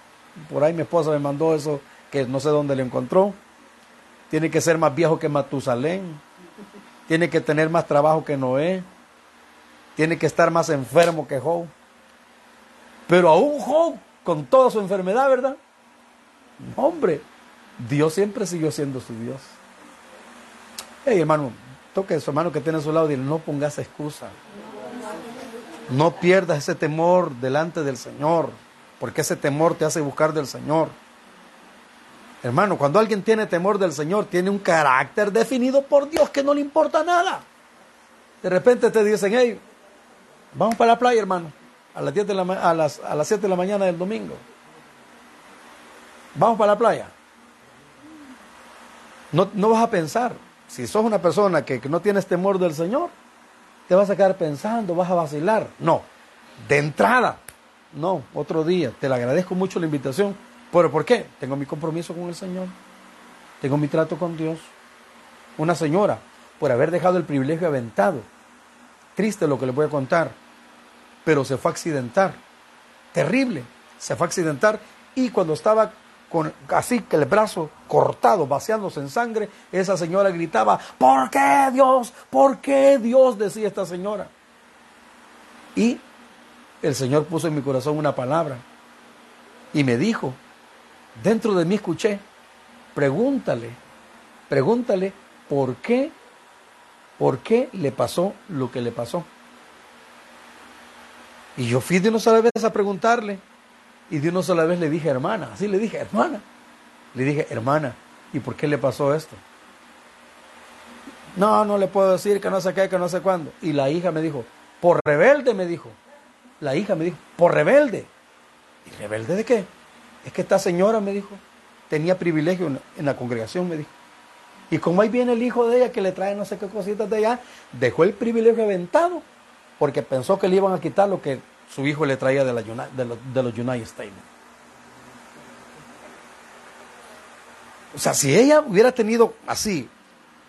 Por ahí mi esposa me mandó eso, que no sé dónde lo encontró. tiene que ser más viejo que Matusalén, tiene que tener más trabajo que Noé, tiene que estar más enfermo que Job. Pero aún Job, con toda su enfermedad, ¿verdad? Hombre, Dios siempre siguió siendo su Dios. Hey, hermano, toque a su hermano que tiene a su lado y no pongas excusa. No pierdas ese temor delante del Señor, porque ese temor te hace buscar del Señor. Hermano, cuando alguien tiene temor del Señor, tiene un carácter definido por Dios que no le importa nada. De repente te dicen, hey, vamos para la playa, hermano, a las, 10 de la, a las, a las 7 de la mañana del domingo. Vamos para la playa. No, no vas a pensar, si sos una persona que, que no tienes temor del Señor, te vas a quedar pensando, vas a vacilar. No, de entrada, no, otro día. Te le agradezco mucho la invitación. ¿Pero por qué? Tengo mi compromiso con el Señor. Tengo mi trato con Dios. Una señora, por haber dejado el privilegio aventado. Triste lo que le voy a contar. Pero se fue a accidentar. Terrible. Se fue a accidentar. Y cuando estaba con así que el brazo cortado, vaciándose en sangre, esa señora gritaba, ¿por qué Dios? ¿Por qué Dios? decía esta señora. Y el Señor puso en mi corazón una palabra y me dijo, dentro de mí escuché, pregúntale, pregúntale por qué, por qué le pasó lo que le pasó. Y yo fui de una sola vez a preguntarle, y de una sola vez le dije, hermana, así le dije, hermana, le dije, hermana, ¿y por qué le pasó esto? No, no le puedo decir que no sé qué, que no sé cuándo. Y la hija me dijo, por rebelde, me dijo. La hija me dijo, por rebelde. ¿Y rebelde de qué? Es que esta señora me dijo, tenía privilegio en, la congregación, me dijo. Y como ahí viene el hijo de ella que le trae no sé qué cositas de allá, dejó el privilegio aventado porque pensó que le iban a quitar lo que su hijo le traía de, los, United States. O sea, si ella hubiera tenido así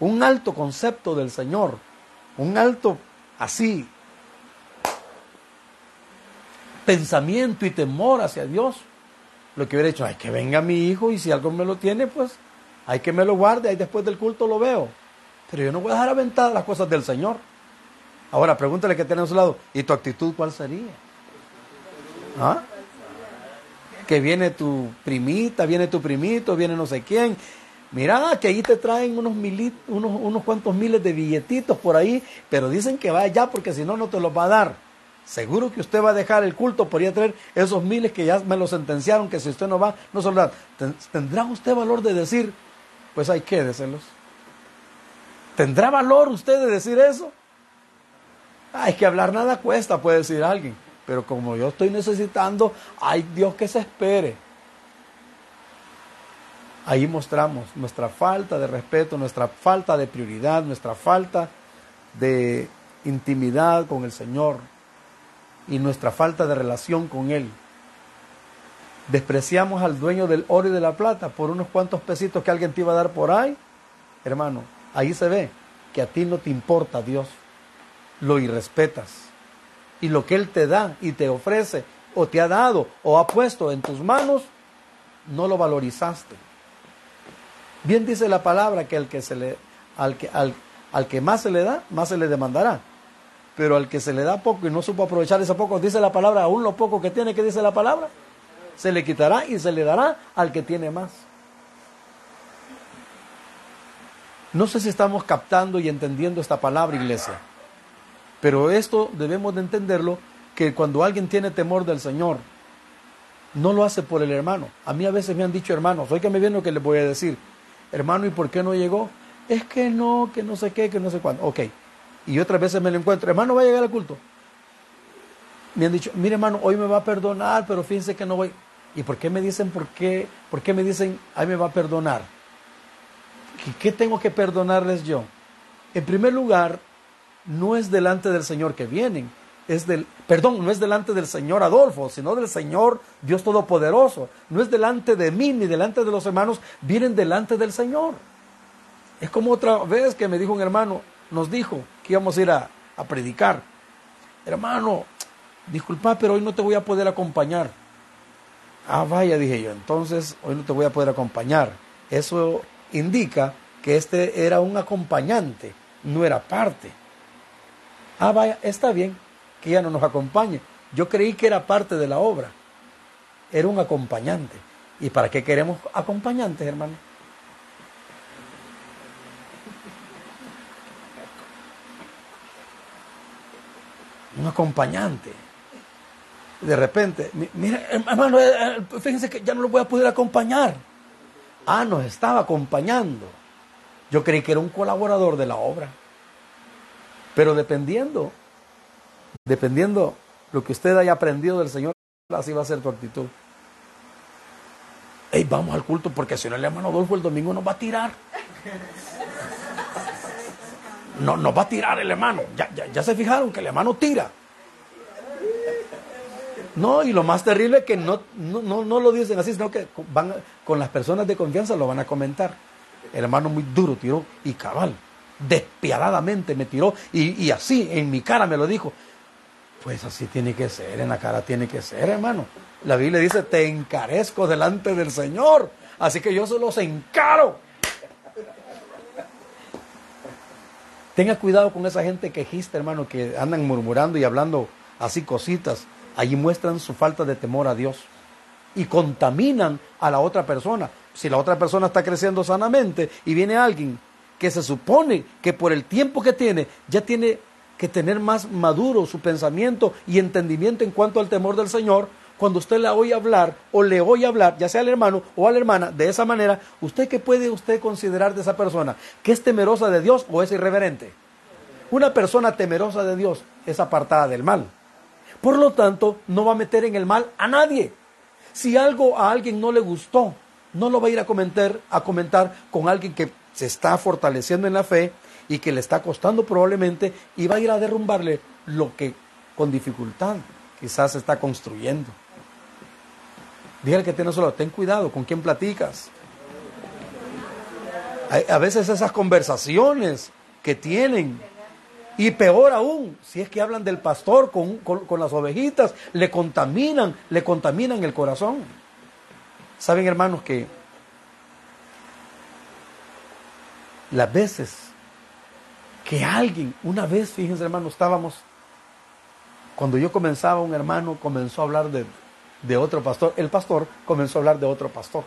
un alto concepto del Señor, un alto así pensamiento y temor hacia Dios, lo que hubiera hecho, ay, que venga mi hijo y si algo me lo tiene, pues hay que me lo guarde, ahí después del culto lo veo. Pero yo no voy a dejar aventadas las cosas del Señor. Ahora pregúntale que tiene a su lado, ¿y tu actitud cuál sería? ¿Ah? Que viene tu primita, viene tu primito, viene no sé quién. Mira, que ahí te traen unos, unos, unos cuantos miles de billetitos por ahí, pero dicen que vaya ya porque si no, no te los va a dar. Seguro que usted va a dejar el culto, podría traer esos miles que ya me lo sentenciaron, que si usted no va, no se ¿Tendrá usted valor de decir, pues hay que decirlos? ¿Tendrá valor usted de decir eso? Hay que hablar nada cuesta, puede decir alguien. Pero como yo estoy necesitando, hay Dios que se espere. Ahí mostramos nuestra falta de respeto, nuestra falta de prioridad, nuestra falta de intimidad con el Señor y nuestra falta de relación con Él. Despreciamos al dueño del oro y de la plata por unos cuantos pesitos que alguien te iba a dar por ahí. Hermano, ahí se ve que a ti no te importa Dios, lo irrespetas. Y lo que Él te da y te ofrece, o te ha dado, o ha puesto en tus manos, no lo valorizaste. Bien dice la palabra que, que se le, al, que, al, al que más se le da, más se le demandará. Pero al que se le da poco y no supo aprovechar ese poco, dice la palabra, aún lo poco que tiene, que dice la palabra, se le quitará y se le dará al que tiene más. No sé si estamos captando y entendiendo esta palabra, iglesia, pero esto debemos de entenderlo, que cuando alguien tiene temor del Señor, no lo hace por el hermano. A mí a veces me han dicho hermanos, hoy que me viene lo que les voy a decir, hermano, ¿y por qué no llegó? Es que no, que no sé qué, que no sé cuándo. Ok, y otras veces me lo encuentro, hermano, va a llegar al culto. Me han dicho, mire hermano, hoy me va a perdonar, pero fíjense que no voy. ¿Y por qué me dicen, por qué, por qué me dicen, ay, me va a perdonar? ¿Qué tengo que perdonarles yo? En primer lugar, no es delante del Señor que vienen, es del, perdón, no es delante del Señor Adolfo, sino del Señor Dios Todopoderoso. No es delante de mí ni delante de los hermanos, vienen delante del Señor. Es como otra vez que me dijo un hermano, nos dijo que íbamos a ir a, predicar. Hermano, disculpa, pero hoy no te voy a poder acompañar. Ah, vaya, dije yo, entonces hoy no te voy a poder acompañar. Eso indica que este era un acompañante, no era parte. Ah, vaya, está bien que ya no nos acompañe. Yo creí que era parte de la obra. Era un acompañante. ¿Y para qué queremos acompañantes, hermano? Un acompañante. De repente, mire, hermano, eh, eh, fíjense que ya no lo voy a poder acompañar. Ah, nos estaba acompañando. Yo creí que era un colaborador de la obra. Pero dependiendo, dependiendo lo que usted haya aprendido del Señor, así va a ser tu actitud. Hey, vamos al culto porque si no el hermano Adolfo el domingo nos va a tirar. No, va a tirar el hermano. Ya, ya, se fijaron que el hermano tira. No, y lo más terrible es que no, no, no, lo dicen así, sino que van con las personas de confianza lo van a comentar. El hermano muy duro tiró y cabal, despiadadamente me tiró y, así en mi cara me lo dijo. Pues así tiene que ser, en la cara tiene que ser, hermano. La Biblia dice, te encarezco delante del Señor. Así que yo se los encaro. Tenga cuidado con esa gente quejista, hermano, que andan murmurando y hablando así cositas. Allí muestran su falta de temor a Dios y contaminan a la otra persona. Si la otra persona está creciendo sanamente y viene alguien que se supone que por el tiempo que tiene ya tiene que tener más maduro su pensamiento y entendimiento en cuanto al temor del Señor, cuando usted le oye hablar o le oye hablar, ya sea al hermano o a la hermana, de esa manera, ¿usted qué puede usted considerar de esa persona? ¿Que es temerosa de Dios o es irreverente? Una persona temerosa de Dios es apartada del mal. Por lo tanto, no va a meter en el mal a nadie. Si algo a alguien no le gustó, no lo va a ir a comentar, a comentar con alguien que se está fortaleciendo en la fe y que le está costando probablemente y va a ir a derrumbarle lo que con dificultad quizás está construyendo. Dígale que tiene solo, ten cuidado con quién platicas. A veces esas conversaciones que tienen, y peor aún, si es que hablan del pastor con, con, las ovejitas, le contaminan, le contaminan el corazón. Saben hermanos que las veces que alguien, una vez, fíjense hermanos, estábamos, cuando yo comenzaba, un hermano comenzó a hablar de, de otro pastor, el pastor comenzó a hablar de otro pastor.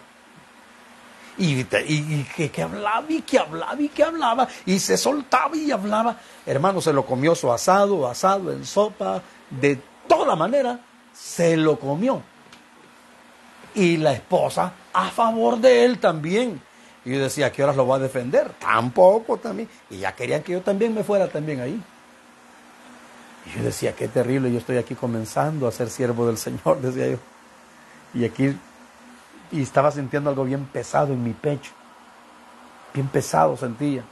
Y, que, hablaba y que hablaba y que hablaba y se soltaba y hablaba. Hermano, se lo comió su asado, asado en sopa, de toda manera, se lo comió. Y la esposa a favor de él también. Y yo decía, ¿a qué horas lo va a defender? Tampoco también. Y ya querían que yo también me fuera también ahí. Y yo decía, qué terrible, yo estoy aquí comenzando a ser siervo del Señor, decía yo. Y aquí, y estaba sintiendo algo bien pesado en mi pecho. Bien pesado sentía.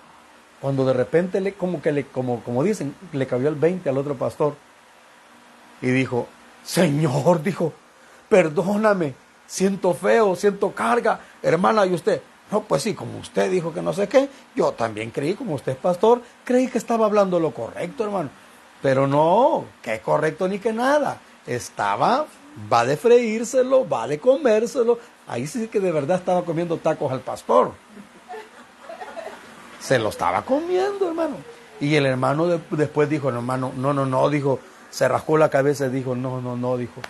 Cuando de repente, le, como que le, como, como dicen, le cabió el 20 al otro pastor. Y dijo, Señor, dijo, perdóname, siento feo, siento carga. Hermana, ¿y usted? No, pues sí, como usted dijo que no sé qué, yo también creí, como usted es pastor, creí que estaba hablando lo correcto, hermano. Pero no, que correcto ni que nada. Estaba, va de freírselo, va de comérselo. Ahí sí que de verdad estaba comiendo tacos al pastor. Se lo estaba comiendo, hermano. Y el hermano después dijo, hermano, no, no, no, dijo, se rascó la cabeza y dijo, no, no, no, dijo.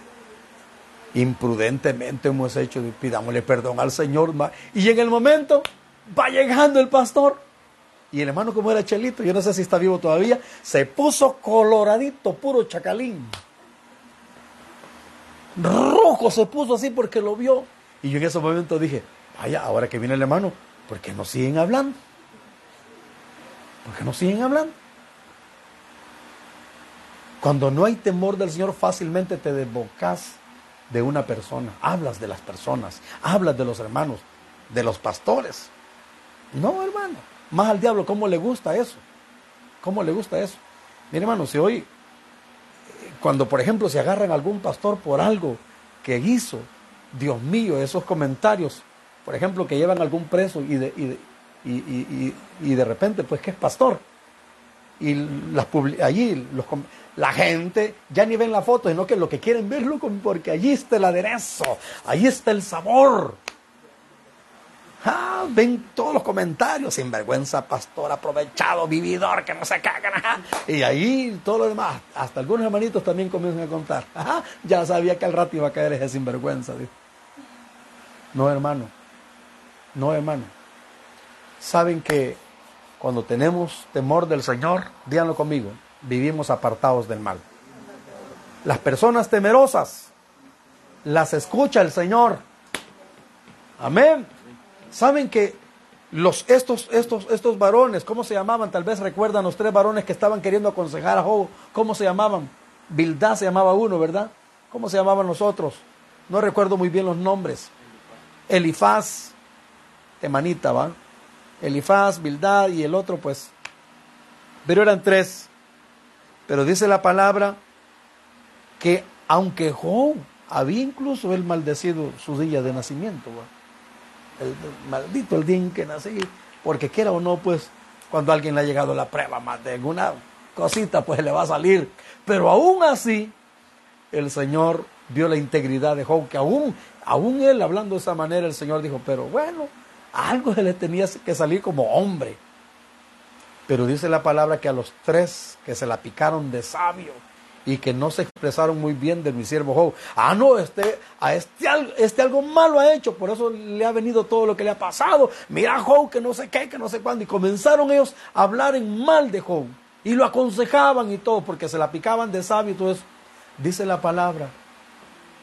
Imprudentemente hemos hecho, pidámosle perdón al Señor. Y en el momento va llegando el pastor y el hermano, como era Chelito, yo no sé si está vivo todavía, se puso coloradito, puro chacalín. Rojo se puso así porque lo vio. Y yo en ese momento dije, vaya, ahora que viene el hermano, ¿por qué no siguen hablando? ¿Por qué no siguen hablando? Cuando no hay temor del Señor, fácilmente te desbocas de una persona, hablas de las personas, hablas de los hermanos, de los pastores. No, hermano. Más al diablo, ¿cómo le gusta eso? ¿Cómo le gusta eso? Mire, hermano, si hoy, cuando por ejemplo se agarran a algún pastor por algo que hizo, Dios mío, esos comentarios, por ejemplo, que llevan a algún preso y de, y, de repente, pues que es pastor. Y las, allí los, la gente ya ni ven la foto, sino que lo que quieren verlo porque allí está el aderezo, allí está el sabor. Ah, ven todos los comentarios, sinvergüenza, pastor, aprovechado, vividor, que no se cagan. Y ahí todo lo demás, hasta algunos hermanitos también comienzan a contar. Ajá, ya sabía que al rato iba a caer ese sinvergüenza. No, hermano, no, hermano. Saben que cuando tenemos temor del Señor, díganlo conmigo, vivimos apartados del mal. Las personas temerosas las escucha el Señor. Amén. Saben que los, estos, estos, estos varones, ¿cómo se llamaban? Tal vez recuerdan los tres varones que estaban queriendo aconsejar a Job. ¿Cómo se llamaban? Bildad se llamaba uno, ¿verdad? ¿Cómo se llamaban los otros? No recuerdo muy bien los nombres. Elifaz, Emanita, ¿va? Elifaz, Bildad y el otro, pues. Pero eran tres. Pero dice la palabra que aunque Job había incluso él maldecido su día de nacimiento, el, maldito el día en que nací, porque quiera o no, pues cuando alguien le ha llegado la prueba más de alguna cosita, pues le va a salir. Pero aún así, el Señor vio la integridad de Job, que aún, aún él hablando de esa manera, el Señor dijo, pero bueno, algo se le tenía que salir como hombre. Pero dice la palabra que a los tres que se la picaron de sabio, y que no se expresaron muy bien de mi siervo Job. Ah, no, este, a este, este algo malo ha hecho, por eso le ha venido todo lo que le ha pasado. Mira Job que no sé qué, que no sé cuándo. Y comenzaron ellos a hablar en mal de Job. Y lo aconsejaban y todo, porque se la picaban de sabio y todo eso. Dice la palabra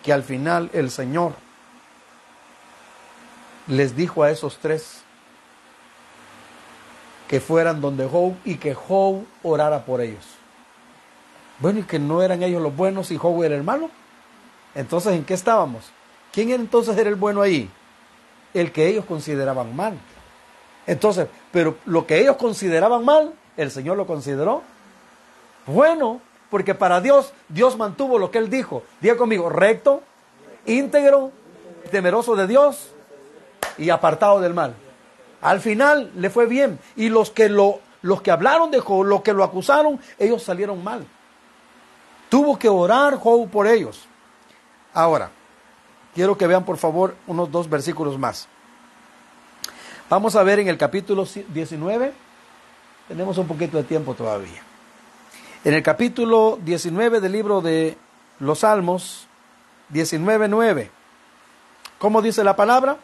que al final el Señor les dijo a esos tres que fueran donde Job y que Job orara por ellos. Bueno, y que no eran ellos los buenos y Job era el malo. Entonces, ¿en qué estábamos? ¿Quién entonces era el bueno ahí? El que ellos consideraban mal. Entonces, pero lo que ellos consideraban mal, el Señor lo consideró bueno, porque para Dios, Dios mantuvo lo que Él dijo. Diga conmigo, recto, íntegro, temeroso de Dios y apartado del mal. Al final le fue bien. Y los que lo, los que hablaron de Job, los que lo acusaron, ellos salieron mal. Tuvo que orar Job por ellos. Ahora, quiero que vean por favor unos dos versículos más. Vamos a ver en el capítulo 19. Tenemos un poquito de tiempo todavía. En el capítulo 19 del libro de los Salmos, 19.9. ¿Cómo dice la palabra?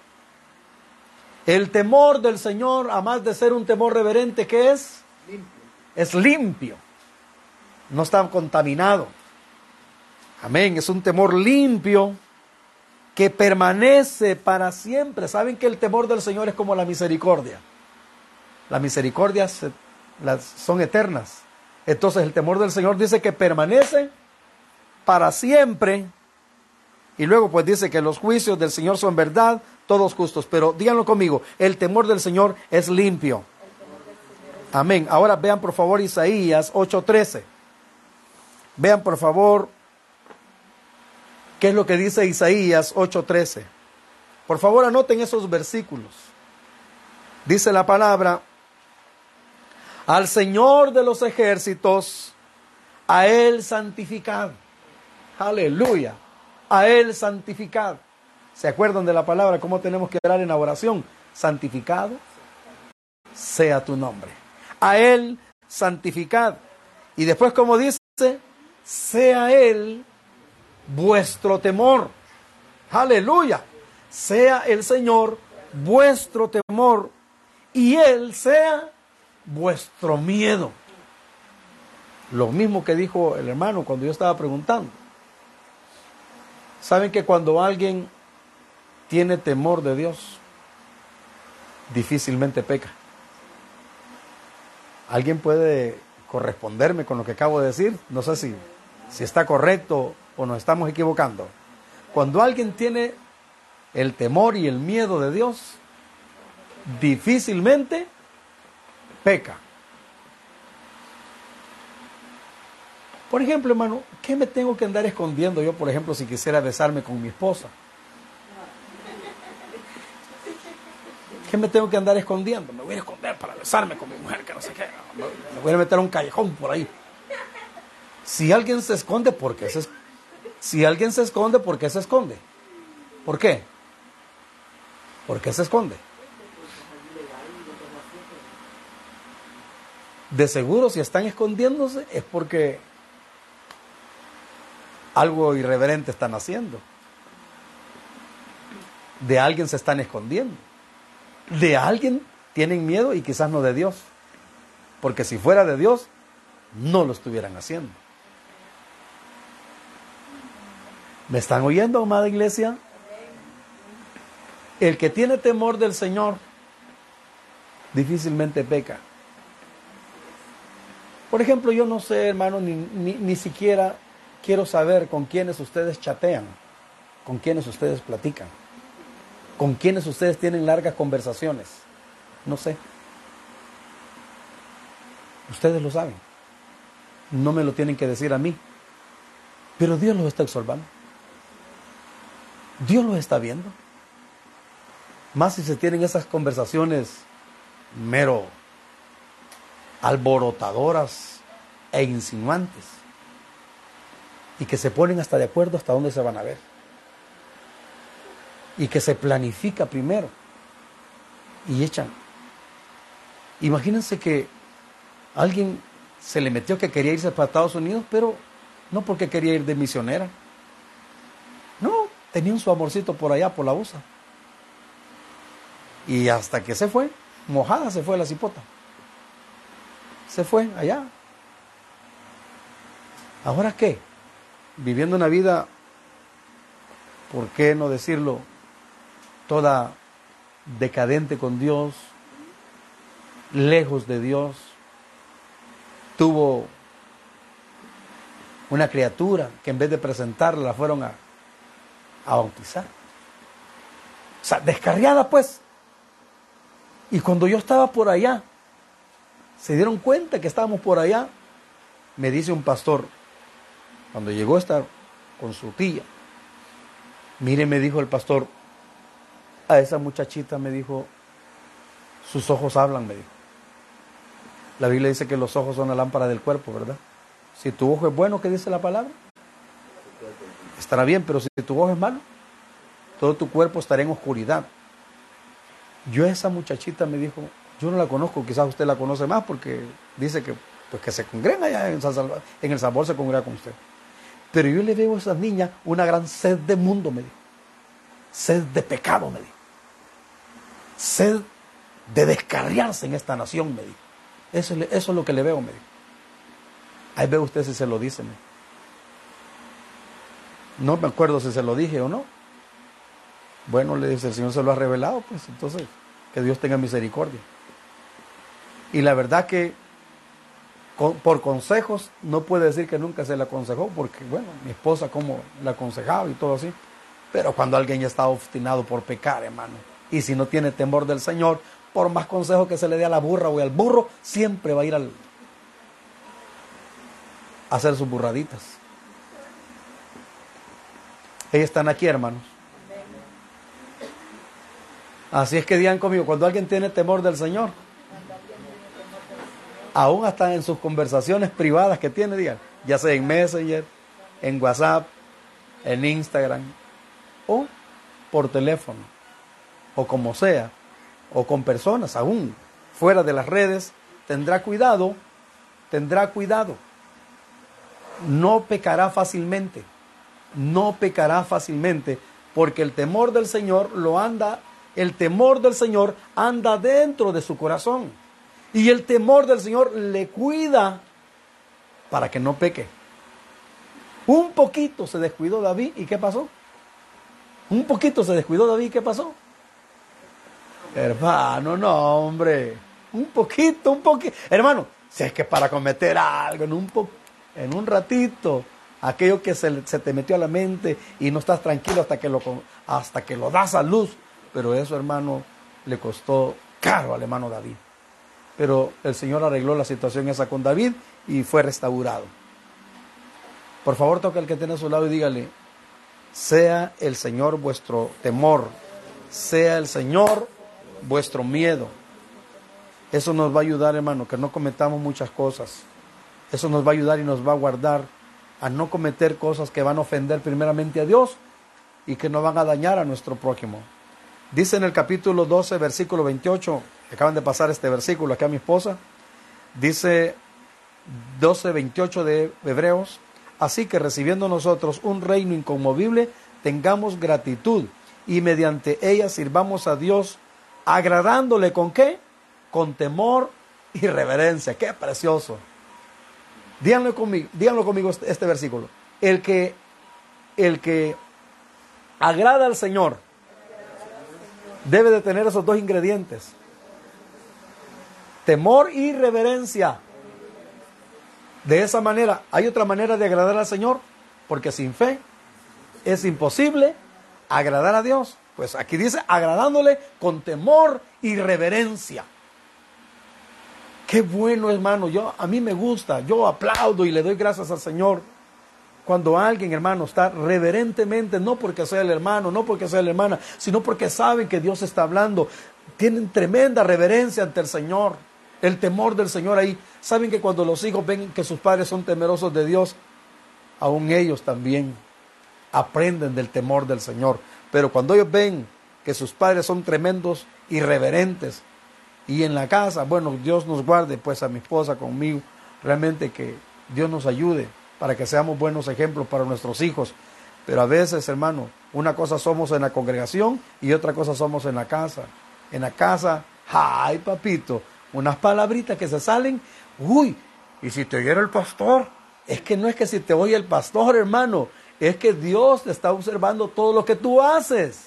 El temor del Señor, a más de ser un temor reverente, ¿qué es? Limpio. Es limpio no está contaminado. Amén, es un temor limpio que permanece para siempre. Saben que el temor del Señor es como la misericordia. Las misericordias son eternas. Entonces el temor del Señor dice que permanece para siempre. Y luego pues dice que los juicios del Señor son verdad, todos justos. Pero díganlo conmigo, el temor del Señor es limpio. Amén. Ahora vean por favor Isaías 8:13. Vean por favor qué es lo que dice Isaías 8:13. Por favor anoten esos versículos. Dice la palabra, al Señor de los ejércitos, a Él santificad. Aleluya. A Él santificad. ¿Se acuerdan de la palabra? ¿Cómo tenemos que orar en la oración? Santificado sea tu nombre. A Él santificad. Y después, como dice, sea Él vuestro temor. Aleluya. Sea el Señor vuestro temor y Él sea vuestro miedo. Lo mismo que dijo el hermano cuando yo estaba preguntando. Saben que cuando alguien tiene temor de Dios, difícilmente peca. ¿Alguien puede corresponderme con lo que acabo de decir? No sé si si está correcto o nos estamos equivocando. Cuando alguien tiene el temor y el miedo de Dios, difícilmente peca. Por ejemplo, hermano, ¿qué me tengo que andar escondiendo yo, por ejemplo, si quisiera besarme con mi esposa? me tengo que andar escondiendo? Me voy a esconder para besarme con mi mujer, que no sé qué. Me, voy a meter a un callejón por ahí. Si alguien se esconde, ¿por qué se esconde? Si alguien se esconde, ¿por qué se esconde? ¿Por qué? ¿Por qué se esconde? De seguro, si están escondiéndose, es porque algo irreverente están haciendo. De alguien se están escondiendo. De alguien tienen miedo y quizás no de Dios. Porque si fuera de Dios, no lo estuvieran haciendo. ¿Me están oyendo, amada iglesia? El que tiene temor del Señor difícilmente peca. Por ejemplo, yo no sé, hermano, ni, siquiera quiero saber con quiénes ustedes chatean, con quiénes ustedes platican, con quiénes ustedes tienen largas conversaciones. No sé. Ustedes lo saben. No me lo tienen que decir a mí. Pero Dios los está observando. Dios los está viendo. Más si se tienen esas conversaciones mero alborotadoras e insinuantes. Y que se ponen hasta de acuerdo hasta dónde se van a ver. Y que se planifica primero. Y echan. Imagínense que alguien se le metió que quería irse para Estados Unidos, pero no porque quería ir de misionera. No, tenía su amorcito por allá, por la USA. Y hasta que se fue, mojada se fue la cipota. Se fue allá. ¿Ahora qué? Viviendo una vida, ¿por qué no decirlo? Toda decadente con Dios, lejos de Dios. Tuvo una criatura que en vez de presentarla la fueron a, a bautizar. O sea, descarriada pues. Y cuando yo estaba por allá, se dieron cuenta que estábamos por allá, me dice un pastor, cuando llegó a estar con su tía, mire, me dijo el pastor, a esa muchachita me dijo, sus ojos hablan, me dijo. La Biblia dice que los ojos son la lámpara del cuerpo, ¿verdad? Si tu ojo es bueno, ¿qué dice la palabra? Estará bien, pero si tu ojo es malo, todo tu cuerpo estará en oscuridad. Yo esa muchachita me dijo, yo no la conozco, quizás usted la conoce más porque dice que, pues que se congrega allá en, en El Sabor, se congrega con usted. Pero yo le veo a esas niñas una gran sed de mundo, me dijo. Sed de pecado, me dijo. Sed de descarriarse en esta nación, me dijo. Eso, es lo que le veo, me dijo. Ahí ve usted si se lo dice. No me acuerdo si se lo dije o no. Bueno, le dice, el Señor se lo ha revelado, pues entonces que Dios tenga misericordia. Y la verdad que por consejos no puede decir que nunca se le aconsejó, porque bueno, mi esposa como le aconsejaba y todo así. Pero cuando alguien ya está obstinado por pecar, hermano, y si no tiene temor del Señor, por más consejo que se le dé a la burra o al burro, siempre va a ir al, a hacer sus burraditas. Ellos están aquí, hermanos. Así es que digan conmigo, cuando alguien tiene temor del Señor, aún hasta en sus conversaciones privadas que tiene, digan, ya sea en Messenger, en WhatsApp, en Instagram, o por teléfono, o como sea, o con personas aún fuera de las redes, tendrá cuidado, tendrá cuidado. No pecará fácilmente, no pecará fácilmente, porque el temor del Señor lo anda el temor del Señor anda dentro de su corazón. Y el temor del Señor le cuida para que no peque. Un poquito se descuidó David y ¿qué pasó? Un poquito se descuidó David y ¿qué pasó? Hermano, no, hombre. Un poquito, un poquito. Hermano, si es que para cometer algo en un, en un ratito, aquello que se, se, te metió a la mente y no estás tranquilo hasta que lo, hasta que lo das a luz, pero eso, hermano, le costó caro al hermano David. Pero el Señor arregló la situación esa con David y fue restaurado. Por favor, toque al que tiene a su lado y dígale, sea el Señor vuestro temor, sea el Señor vuestro miedo. Eso nos va a ayudar, hermano, que no cometamos muchas cosas. Eso nos va a ayudar y nos va a guardar a no cometer cosas que van a ofender primeramente a Dios y que no van a dañar a nuestro prójimo. Dice en el capítulo 12, versículo 28, acaban de pasar este versículo aquí a mi esposa, Dice 12:28 de Hebreos, así que recibiendo nosotros un reino inconmovible, tengamos gratitud y mediante ella sirvamos a Dios agradándole con qué? Con temor y reverencia. Qué precioso. Díganlo conmigo, díganlo conmigo este, este versículo. El que, el que agrada al Señor debe de tener esos dos ingredientes. Temor y reverencia. De esa manera, ¿hay otra manera de agradar al Señor? Porque sin fe es imposible agradar a Dios. Pues aquí dice agradándole con temor y reverencia. Qué bueno, hermano. Yo a mí me gusta. Yo aplaudo y le doy gracias al Señor cuando alguien, hermano, está reverentemente, no porque sea el hermano, no porque sea la hermana, sino porque saben que Dios está hablando, tienen tremenda reverencia ante el Señor, el temor del Señor ahí. Saben que cuando los hijos ven que sus padres son temerosos de Dios, aún ellos también aprenden del temor del Señor. Pero cuando ellos ven que sus padres son tremendos, irreverentes, y en la casa, bueno, Dios nos guarde, pues a mi esposa, conmigo, realmente que Dios nos ayude para que seamos buenos ejemplos para nuestros hijos. Pero a veces, hermano, una cosa somos en la congregación y otra cosa somos en la casa. En la casa, ay papito, unas palabritas que se salen, uy, y si te oyera el pastor, es que no es que si te oye el pastor, hermano, es que Dios te está observando todo lo que tú haces.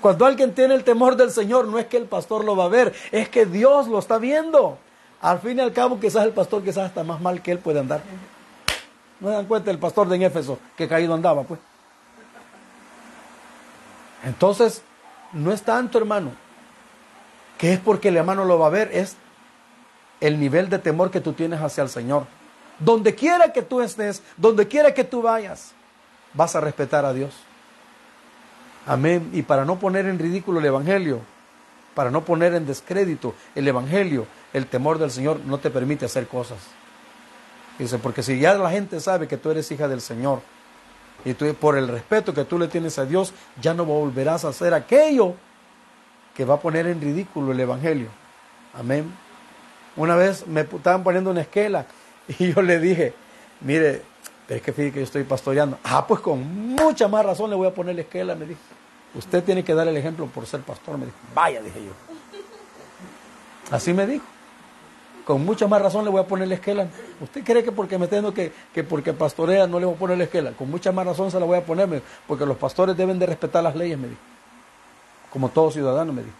Cuando alguien tiene el temor del Señor, no es que el pastor lo va a ver, es que Dios lo está viendo. Al fin y al cabo, quizás el pastor quizás está más mal que él puede andar. No dan cuenta el pastor de Éfeso que caído andaba, pues. Entonces, no es tanto, hermano, que es porque el hermano lo va a ver, es el nivel de temor que tú tienes hacia el Señor. Donde quiera que tú estés, donde quiera que tú vayas, vas a respetar a Dios. Amén. Y para no poner en ridículo el Evangelio, para no poner en descrédito el Evangelio, el temor del Señor no te permite hacer cosas. Dice, porque si ya la gente sabe que tú eres hija del Señor, y tú, por el respeto que tú le tienes a Dios, ya no volverás a hacer aquello que va a poner en ridículo el Evangelio. Amén. Una vez me estaban poniendo una esquela y yo le dije, mire, pero es que fíjate que yo estoy pastoreando. Ah, pues con mucha más razón le voy a poner la esquela, me dijo. Usted tiene que dar el ejemplo por ser pastor, me dijo. Vaya, dije yo. Así me dijo con mucha más razón le voy a poner la esquela. ¿Usted cree que porque me tengo que, que porque pastorea no le voy a poner la esquela? Con mucha más razón se la voy a poner, porque los pastores deben de respetar las leyes, me dijo. Como todo ciudadano, me dijo.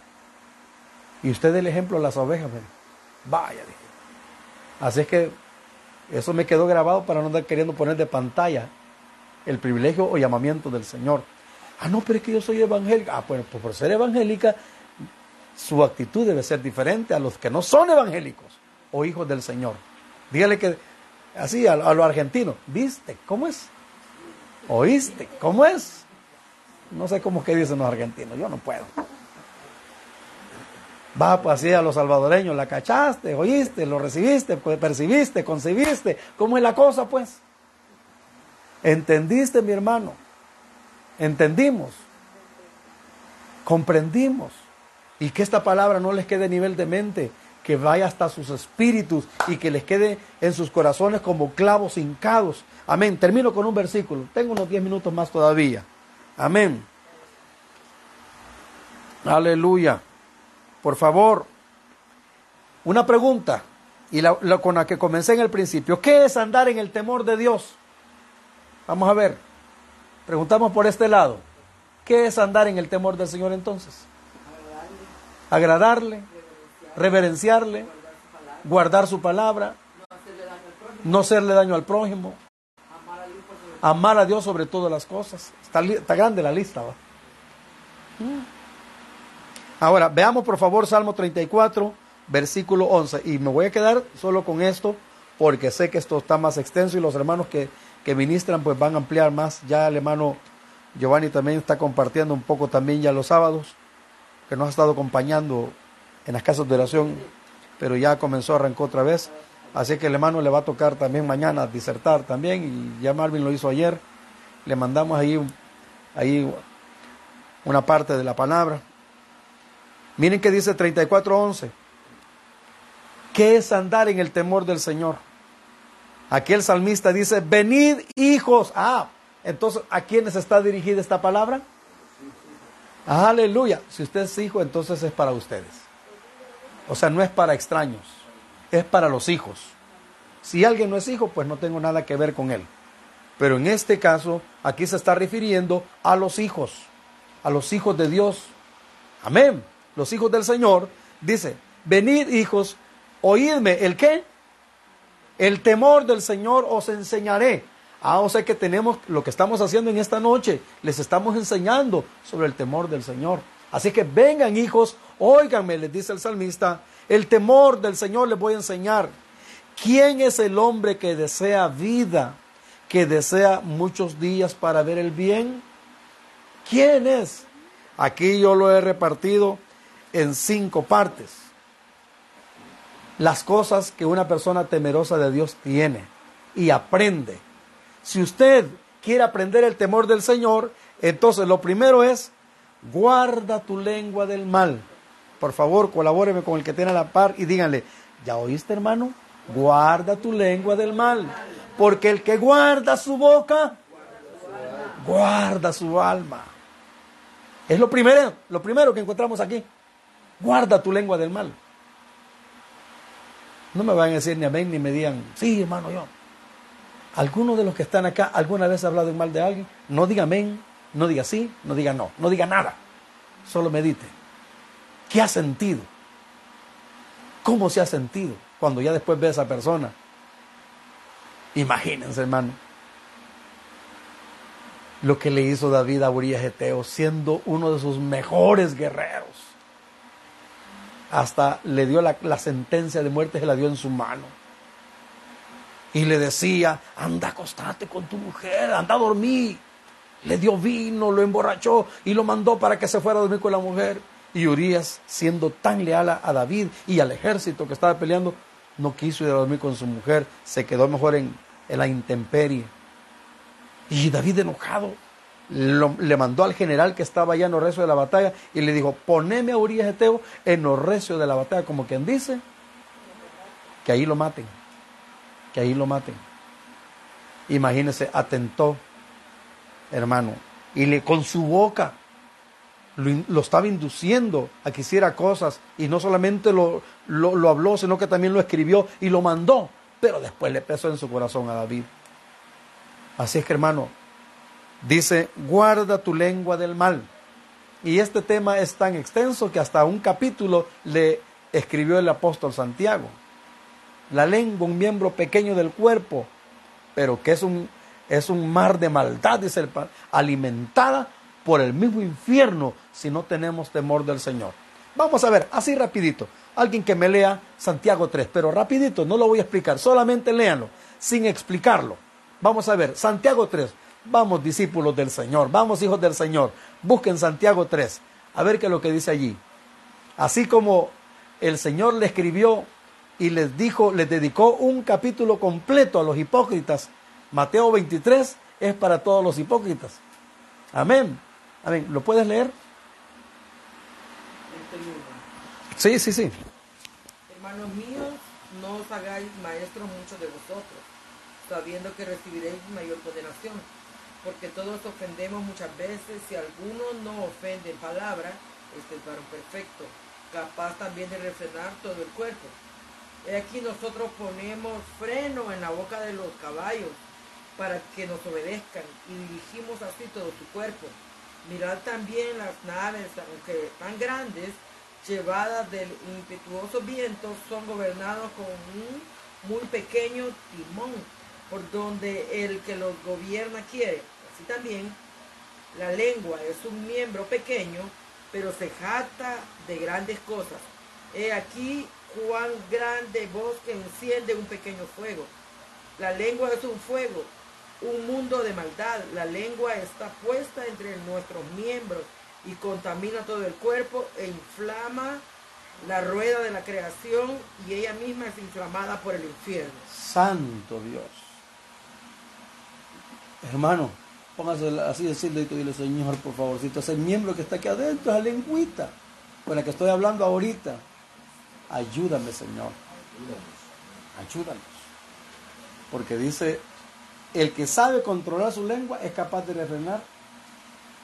Y usted el ejemplo a las ovejas, me dijo. Vaya, dije. Así es que eso me quedó grabado para no andar queriendo poner de pantalla el privilegio o llamamiento del Señor. Ah, no, pero es que yo soy evangélica. Ah, bueno, pues por ser evangélica, su actitud debe ser diferente a los que no son evangélicos o hijos del Señor. Dígale que, así, a, a los argentinos, ¿viste? ¿Cómo es? ¿Oíste? ¿Cómo es? No sé cómo que dicen los argentinos, yo no puedo. Va pues así a los salvadoreños, la cachaste, oíste, lo recibiste, percibiste, concibiste. ¿Cómo es la cosa, pues? ¿Entendiste, mi hermano? Entendimos. Comprendimos. Y que esta palabra no les quede a nivel de mente, que vaya hasta sus espíritus y que les quede en sus corazones como clavos hincados. Amén. Termino con un versículo. Tengo unos 10 minutos más todavía. Amén. Aleluya. Por favor, una pregunta, y la, con la que comencé en el principio. ¿Qué es andar en el temor de Dios? Vamos a ver. Preguntamos por este lado. ¿Qué es andar en el temor del Señor entonces? Agradarle reverenciarle, guardar su palabra, no hacerle daño al prójimo, amar a Dios sobre todas las cosas. Está, grande la lista. ¿va? Ahora, veamos por favor Salmo 34, versículo 11. Y me voy a quedar solo con esto porque sé que esto está más extenso y los hermanos que, que ministran pues van a ampliar más. Ya el hermano Giovanni también está compartiendo un poco también ya los sábados, que nos ha estado acompañando en las casas de oración, pero ya comenzó, arrancó otra vez. Así que el hermano le va a tocar también mañana disertar también, y ya Marvin lo hizo ayer. Le mandamos ahí, ahí una parte de la palabra. Miren que dice 34.11. ¿Qué es andar en el temor del Señor? Aquí el salmista dice, venid hijos. Ah, entonces, ¿a quiénes está dirigida esta palabra? Aleluya. Si usted es hijo, entonces es para ustedes. O sea, no es para extraños, es para los hijos. Si alguien no es hijo, pues no tengo nada que ver con él. Pero en este caso, aquí se está refiriendo a los hijos, a los hijos de Dios. Amén. Los hijos del Señor. Dice, venid hijos, oídme. ¿El qué? El temor del Señor os enseñaré. Ah, o sea que tenemos lo que estamos haciendo en esta noche. Les estamos enseñando sobre el temor del Señor. Así que vengan hijos, óiganme, les dice el salmista, el temor del Señor les voy a enseñar. ¿Quién es el hombre que desea vida, que desea muchos días para ver el bien? ¿Quién es? Aquí yo lo he repartido en cinco partes. Las cosas que una persona temerosa de Dios tiene y aprende. Si usted quiere aprender el temor del Señor, entonces lo primero es guarda tu lengua del mal. Por favor, colabóreme con el que tiene la par y díganle, ¿ya oíste hermano? Guarda tu lengua del mal. Porque el que guarda su boca, guarda su alma. Es lo primero, lo primero que encontramos aquí. Guarda tu lengua del mal. No me van a decir ni amén ni me digan, sí, hermano, yo. ¿Alguno de los que están acá alguna vez ha hablado mal de alguien? No diga amén, no diga sí, no diga no, no diga nada. Solo medite. ¿Qué ha sentido? ¿Cómo se ha sentido cuando ya después ve a esa persona? Imagínense, hermano, lo que le hizo David a Urias Eteo, siendo uno de sus mejores guerreros. Hasta le dio la, sentencia de muerte, se la dio en su mano. Y le decía, anda, acostate con tu mujer, anda a dormir. Le dio vino, lo emborrachó y lo mandó para que se fuera a dormir con la mujer. Y Urias, siendo tan leal a David y al ejército que estaba peleando, no quiso ir a dormir con su mujer, se quedó mejor en, la intemperie. Y David enojado le mandó al general que estaba allá en los de la batalla y le dijo, poneme a Urias Eteo en los de la batalla, como quien dice, que ahí lo maten, que ahí lo maten. Imagínese, atentó hermano, y le, con su boca lo, estaba induciendo a que hiciera cosas y no solamente lo, lo, habló, sino que también lo escribió y lo mandó, pero después le pesó en su corazón a David. Así es que hermano, dice, guarda tu lengua del mal. Y este tema es tan extenso que hasta un capítulo le escribió el apóstol Santiago. La lengua, un miembro pequeño del cuerpo, pero que es un es un mar de maldad, dice el alimentada por el mismo infierno si no tenemos temor del Señor. Vamos a ver, así rapidito. Alguien que me lea Santiago 3, pero rapidito, no lo voy a explicar, solamente léanlo, sin explicarlo. Vamos a ver, Santiago 3. Vamos, discípulos del Señor, vamos, hijos del Señor, busquen Santiago 3, a ver qué es lo que dice allí. Así como el Señor le escribió y les dijo, les dedicó un capítulo completo a los hipócritas Mateo 23 es para todos los hipócritas. Amén. Amén. ¿Lo puedes leer? Sí, sí, sí. Hermanos míos, no os hagáis maestros muchos de vosotros, sabiendo que recibiréis mayor condenación, porque todos ofendemos muchas veces, si alguno no ofende en palabra, este es varón perfecto, capaz también de refrenar todo el cuerpo. Aquí nosotros ponemos freno en la boca de los caballos para que nos obedezcan y dirigimos así todo su cuerpo. Mirad también las naves, aunque tan grandes, llevadas del impetuoso viento, son gobernados con un muy pequeño timón, por donde el que los gobierna quiere. Así también, la lengua es un miembro pequeño, pero se jata de grandes cosas. He aquí cuán grande bosque enciende un pequeño fuego. La lengua es un fuego un mundo de maldad. La lengua está puesta entre nuestros miembros y contamina todo el cuerpo e inflama la rueda de la creación y ella misma es inflamada por el infierno. Santo Dios. Hermano, póngase así decirle y dile, Señor, por favorcito, ese miembro que está aquí adentro, esa lengüita con la que estoy hablando ahorita. Ayúdame, Señor. Ayúdanos. Porque dice, el que sabe controlar su lengua es capaz de refrenar,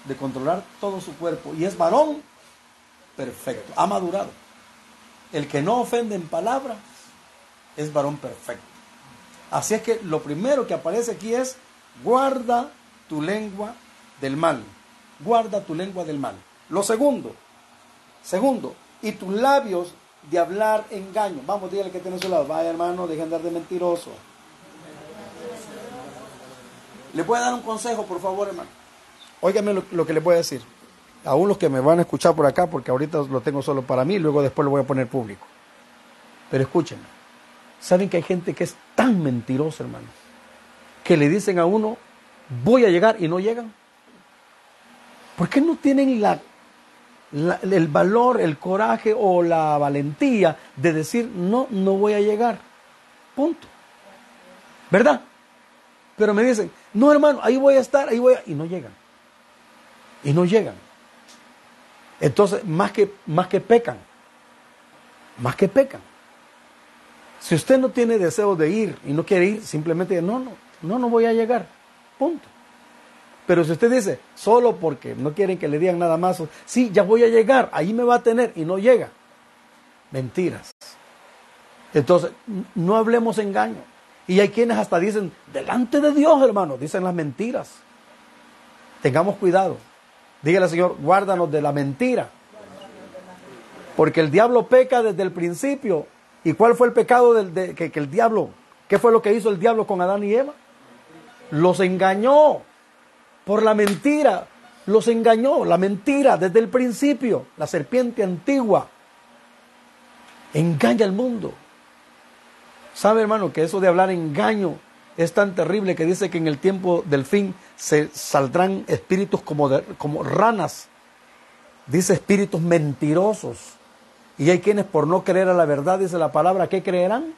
de controlar todo su cuerpo. Y es varón perfecto, ha madurado. El que no ofende en palabras es varón perfecto. Así es que lo primero que aparece aquí es, guarda tu lengua del mal. Guarda tu lengua del mal. Lo segundo, segundo, y tus labios de hablar engaño. Vamos, dígale que tiene su lado. Vaya hermano, deje de andar de mentiroso. ¿Le puede dar un consejo, por favor, hermano? Óigame lo, lo que le voy a decir. Aún los que me van a escuchar por acá, porque ahorita lo tengo solo para mí, luego después lo voy a poner público. Pero escúchenme. ¿Saben que hay gente que es tan mentirosa, hermano? Que le dicen a uno, voy a llegar y no llegan. ¿Por qué no tienen la el valor, el coraje o la valentía de decir, no, no voy a llegar. Punto. ¿Verdad? Pero me dicen, no hermano, ahí voy a estar, ahí voy a... Y no llegan. Y no llegan. Entonces, más que, más que pecan, más que pecan. Si usted no tiene deseo de ir y no quiere ir, simplemente no, no, no, no voy a llegar. Pero si usted dice, solo porque no quieren que le digan nada más, sí, ya voy a llegar, ahí me va a tener y no llega. Mentiras. Entonces, no hablemos engaño. Y hay quienes hasta dicen, delante de Dios, hermano, dicen las mentiras. Tengamos cuidado. Dígale, Señor, guárdanos de la mentira. Porque el diablo peca desde el principio. ¿Y cuál fue el pecado del, de, que, que el diablo, qué fue lo que hizo el diablo con Adán y Eva? Los engañó por la mentira. Los engañó, la mentira desde el principio. La serpiente antigua engaña al mundo. ¿Sabe, hermano, que eso de hablar engaño es tan terrible que dice que en el tiempo del fin se saldrán espíritus como, como ranas? Dice espíritus mentirosos. Y hay quienes por no creer a la verdad, dice la palabra, ¿qué creerán?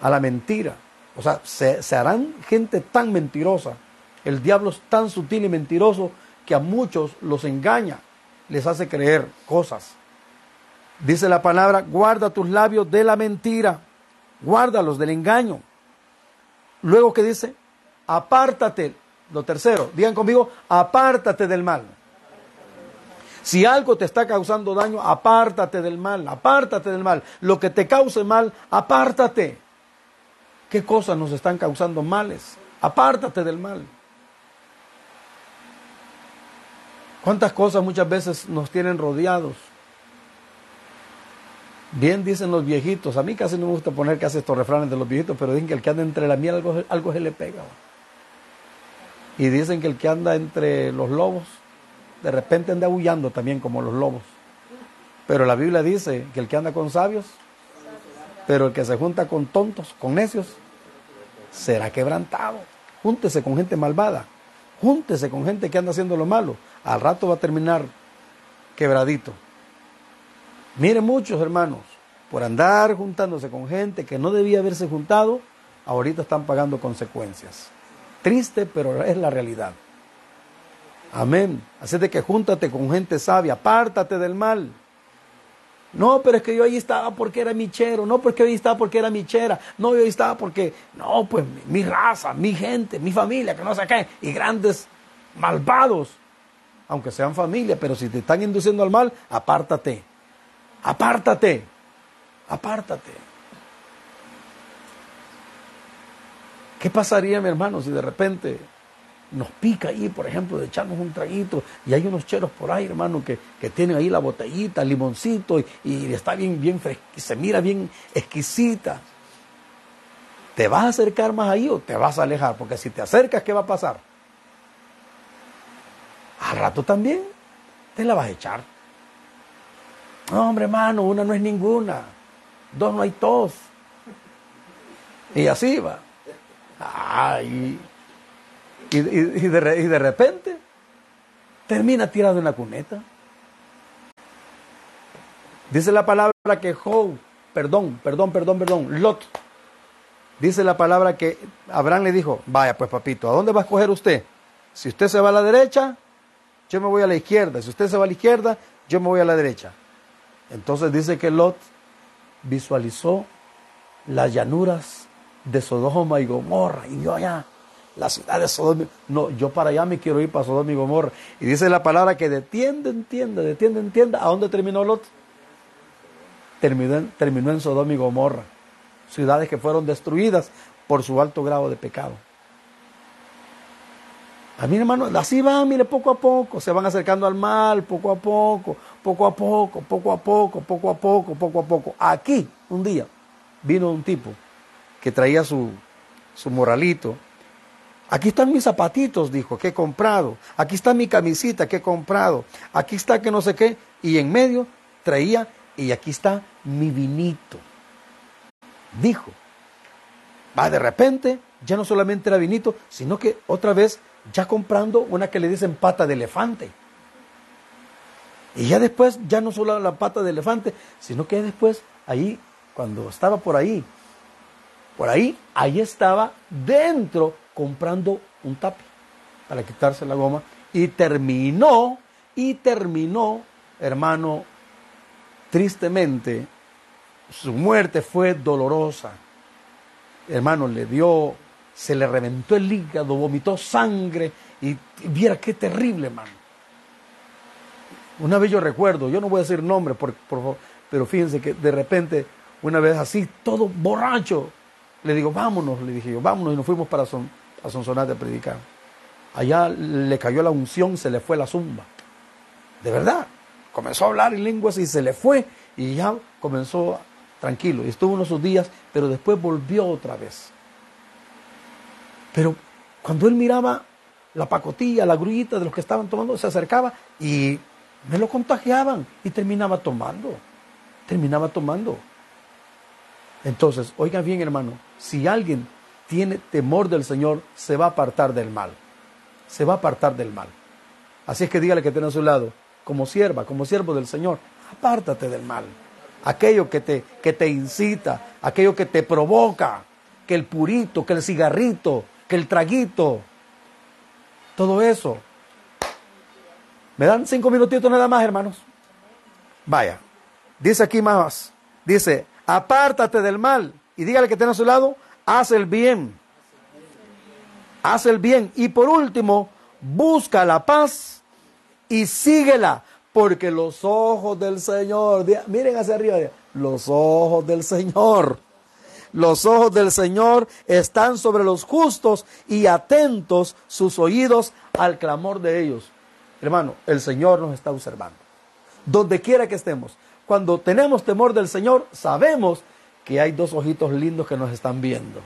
A la mentira. O sea, se, harán gente tan mentirosa el diablo es tan sutil y mentiroso que a muchos los engaña, les hace creer cosas. Dice la palabra, guarda tus labios de la mentira, guárdalos del engaño. Luego que dice, apártate, lo tercero, digan conmigo, apártate del mal. Si algo te está causando daño, apártate del mal, apártate del mal. Lo que te cause mal, apártate. ¿Qué cosas nos están causando males? Apártate del mal. ¿Cuántas cosas muchas veces nos tienen rodeados? Bien dicen los viejitos, a mí casi no me gusta poner que hace estos refranes de los viejitos, pero dicen que el que anda entre la miel algo, algo se le pega. Y dicen que el que anda entre los lobos, de repente anda aullando también como los lobos. Pero la Biblia dice que el que anda con sabios, pero el que se junta con tontos, con necios, será quebrantado. Júntese con gente malvada, júntese con gente que anda haciendo lo malo al rato va a terminar quebradito. Miren muchos hermanos, por andar juntándose con gente que no debía haberse juntado, ahorita están pagando consecuencias. Triste, pero es la realidad. Amén. Así de que júntate con gente sabia, apártate del mal. No, pero es que yo ahí estaba porque era michero, no porque yo ahí estaba porque era michera, no, yo ahí estaba porque, no, pues mi raza, mi gente, mi familia, que no sé qué, y grandes malvados aunque sean familia, pero si te están induciendo al mal, apártate. Apártate. Apártate. ¿Qué pasaría, mi hermano, si de repente nos pica ahí, por ejemplo, de echarnos un traguito y hay unos cheros por ahí, hermano, que, que tienen ahí la botellita, limoncito y, y está bien, bien se mira bien exquisita? ¿Te vas a acercar más ahí o te vas a alejar? Porque si te acercas, ¿qué va a pasar? al rato también te la vas a echar. No, hombre, hermano, una no es ninguna. Dos no hay tos. Y así va. Ay. Y, de, repente termina tirado en la cuneta. Dice la palabra que Job, perdón, perdón, perdón, perdón, Lot. Dice la palabra que Abraham le dijo, vaya pues papito, ¿a dónde va a escoger usted? Si usted se va a la derecha, yo me voy a la izquierda. Si usted se va a la izquierda, yo me voy a la derecha. Entonces dice que Lot visualizó las llanuras de Sodoma y Gomorra. Y yo allá, la ciudad de Sodoma. No, yo para allá me quiero ir para Sodoma y Gomorra. Y dice la palabra que de tienda en tienda. ¿A dónde terminó Lot? Terminó terminó en Sodoma y Gomorra. Ciudades que fueron destruidas por su alto grado de pecado. A mí, hermano, así van, mire, poco a poco, se van acercando al mal, poco a poco, poco a poco, poco a poco, poco a poco, poco a poco. Aquí, un día, vino un tipo que traía su, su moralito. Aquí están mis zapatitos, dijo, que he comprado. Aquí está mi camisita que he comprado. Aquí está que no sé qué. Y en medio traía, y aquí está mi vinito. Dijo. Va de repente, ya no solamente era vinito, sino que otra vez ya comprando una que le dicen pata de elefante. Y ya después, ya no solo la pata de elefante, sino que después, ahí, cuando estaba por ahí, por ahí, ahí estaba dentro comprando un tapi para quitarse la goma. Y terminó, y terminó, hermano, tristemente, su muerte fue dolorosa. Hermano, le dio se le reventó el hígado, vomitó sangre y, viera qué terrible, hermano. Una vez yo recuerdo, yo no voy a decir nombre, por, favor, pero fíjense que de repente, una vez así, todo borracho, le digo, vámonos, le dije yo, vámonos, y nos fuimos para a Sonsonate a predicar. Allá le cayó la unción, se le fue la zumba. De verdad, comenzó a hablar en lenguas y se le fue, y ya comenzó tranquilo, y estuvo unos días, pero después volvió otra vez. Pero cuando él miraba la pacotilla, la grullita de los que estaban tomando, se acercaba y me lo contagiaban y terminaba tomando. Terminaba tomando. Entonces, oigan bien hermano, si alguien tiene temor del Señor, se va a apartar del mal. Se va a apartar del mal. Así es que dígale que tiene a su lado, como sierva, como siervo del Señor, apártate del mal. Aquello que te, que te incita, aquello que te provoca, que el purito, que el cigarrito, que el traguito, todo eso. ¿Me dan cinco minutitos nada más, hermanos? Vaya, dice aquí más, dice, apártate del mal y dígale que tiene a su lado, haz el bien. Haz el bien. Y por último, busca la paz y síguela, porque los ojos del Señor, miren hacia arriba, los ojos del Señor los ojos del Señor están sobre los justos y atentos sus oídos al clamor de ellos. Hermano, el Señor nos está observando. Donde quiera que estemos, cuando tenemos temor del Señor, sabemos que hay dos ojitos lindos que nos están viendo.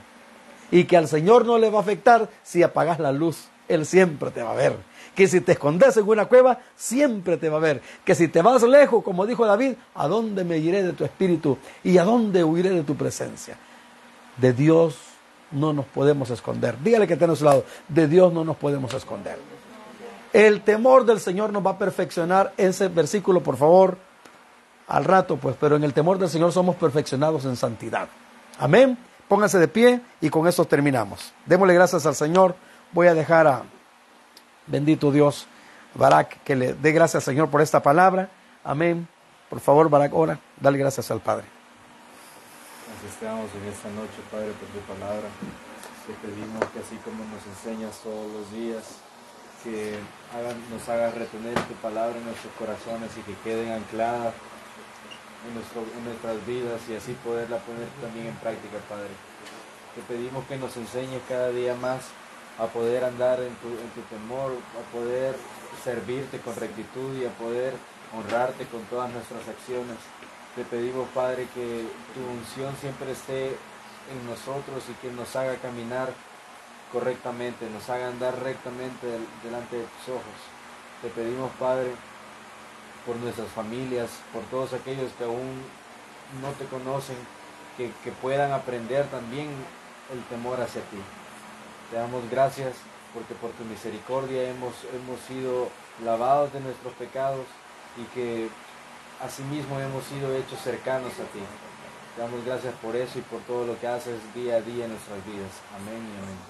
Y que al Señor no le va a afectar si apagas la luz. Él siempre te va a ver. Que si te escondes en una cueva, siempre te va a ver. Que si te vas lejos, como dijo David, ¿a dónde me iré de tu espíritu? ¿Y a dónde huiré de tu presencia? De Dios no nos podemos esconder. Dígale que está a su lado. De Dios no nos podemos esconder. El temor del Señor nos va a perfeccionar. Ese versículo, por favor, al rato, pues, pero en el temor del Señor somos perfeccionados en santidad. Amén. Pónganse de pie y con eso terminamos. Démosle gracias al Señor. Voy a dejar a bendito Dios, Barak, que le dé gracias al Señor por esta palabra. Amén. Por favor, Barak, ahora, dale gracias al Padre estamos en esta noche, Padre, por tu palabra. Te pedimos que así como nos enseñas todos los días, que nos hagas retener tu palabra en nuestros corazones y que queden ancladas en, nuestras vidas y así poderla poner también en práctica, Padre. Te pedimos que nos enseñes cada día más a poder andar en tu, en tu temor, a poder servirte con rectitud y a poder honrarte con todas nuestras acciones. Te pedimos, Padre, que tu unción siempre esté en nosotros y que nos haga caminar correctamente, nos haga andar rectamente delante de tus ojos. Te pedimos, Padre, por nuestras familias, por todos aquellos que aún no te conocen, que, puedan aprender también el temor hacia ti. Te damos gracias porque por tu misericordia hemos, hemos sido lavados de nuestros pecados y que asimismo hemos sido hechos cercanos a ti. Te damos gracias por eso y por todo lo que haces día a día en nuestras vidas. Amén y amén.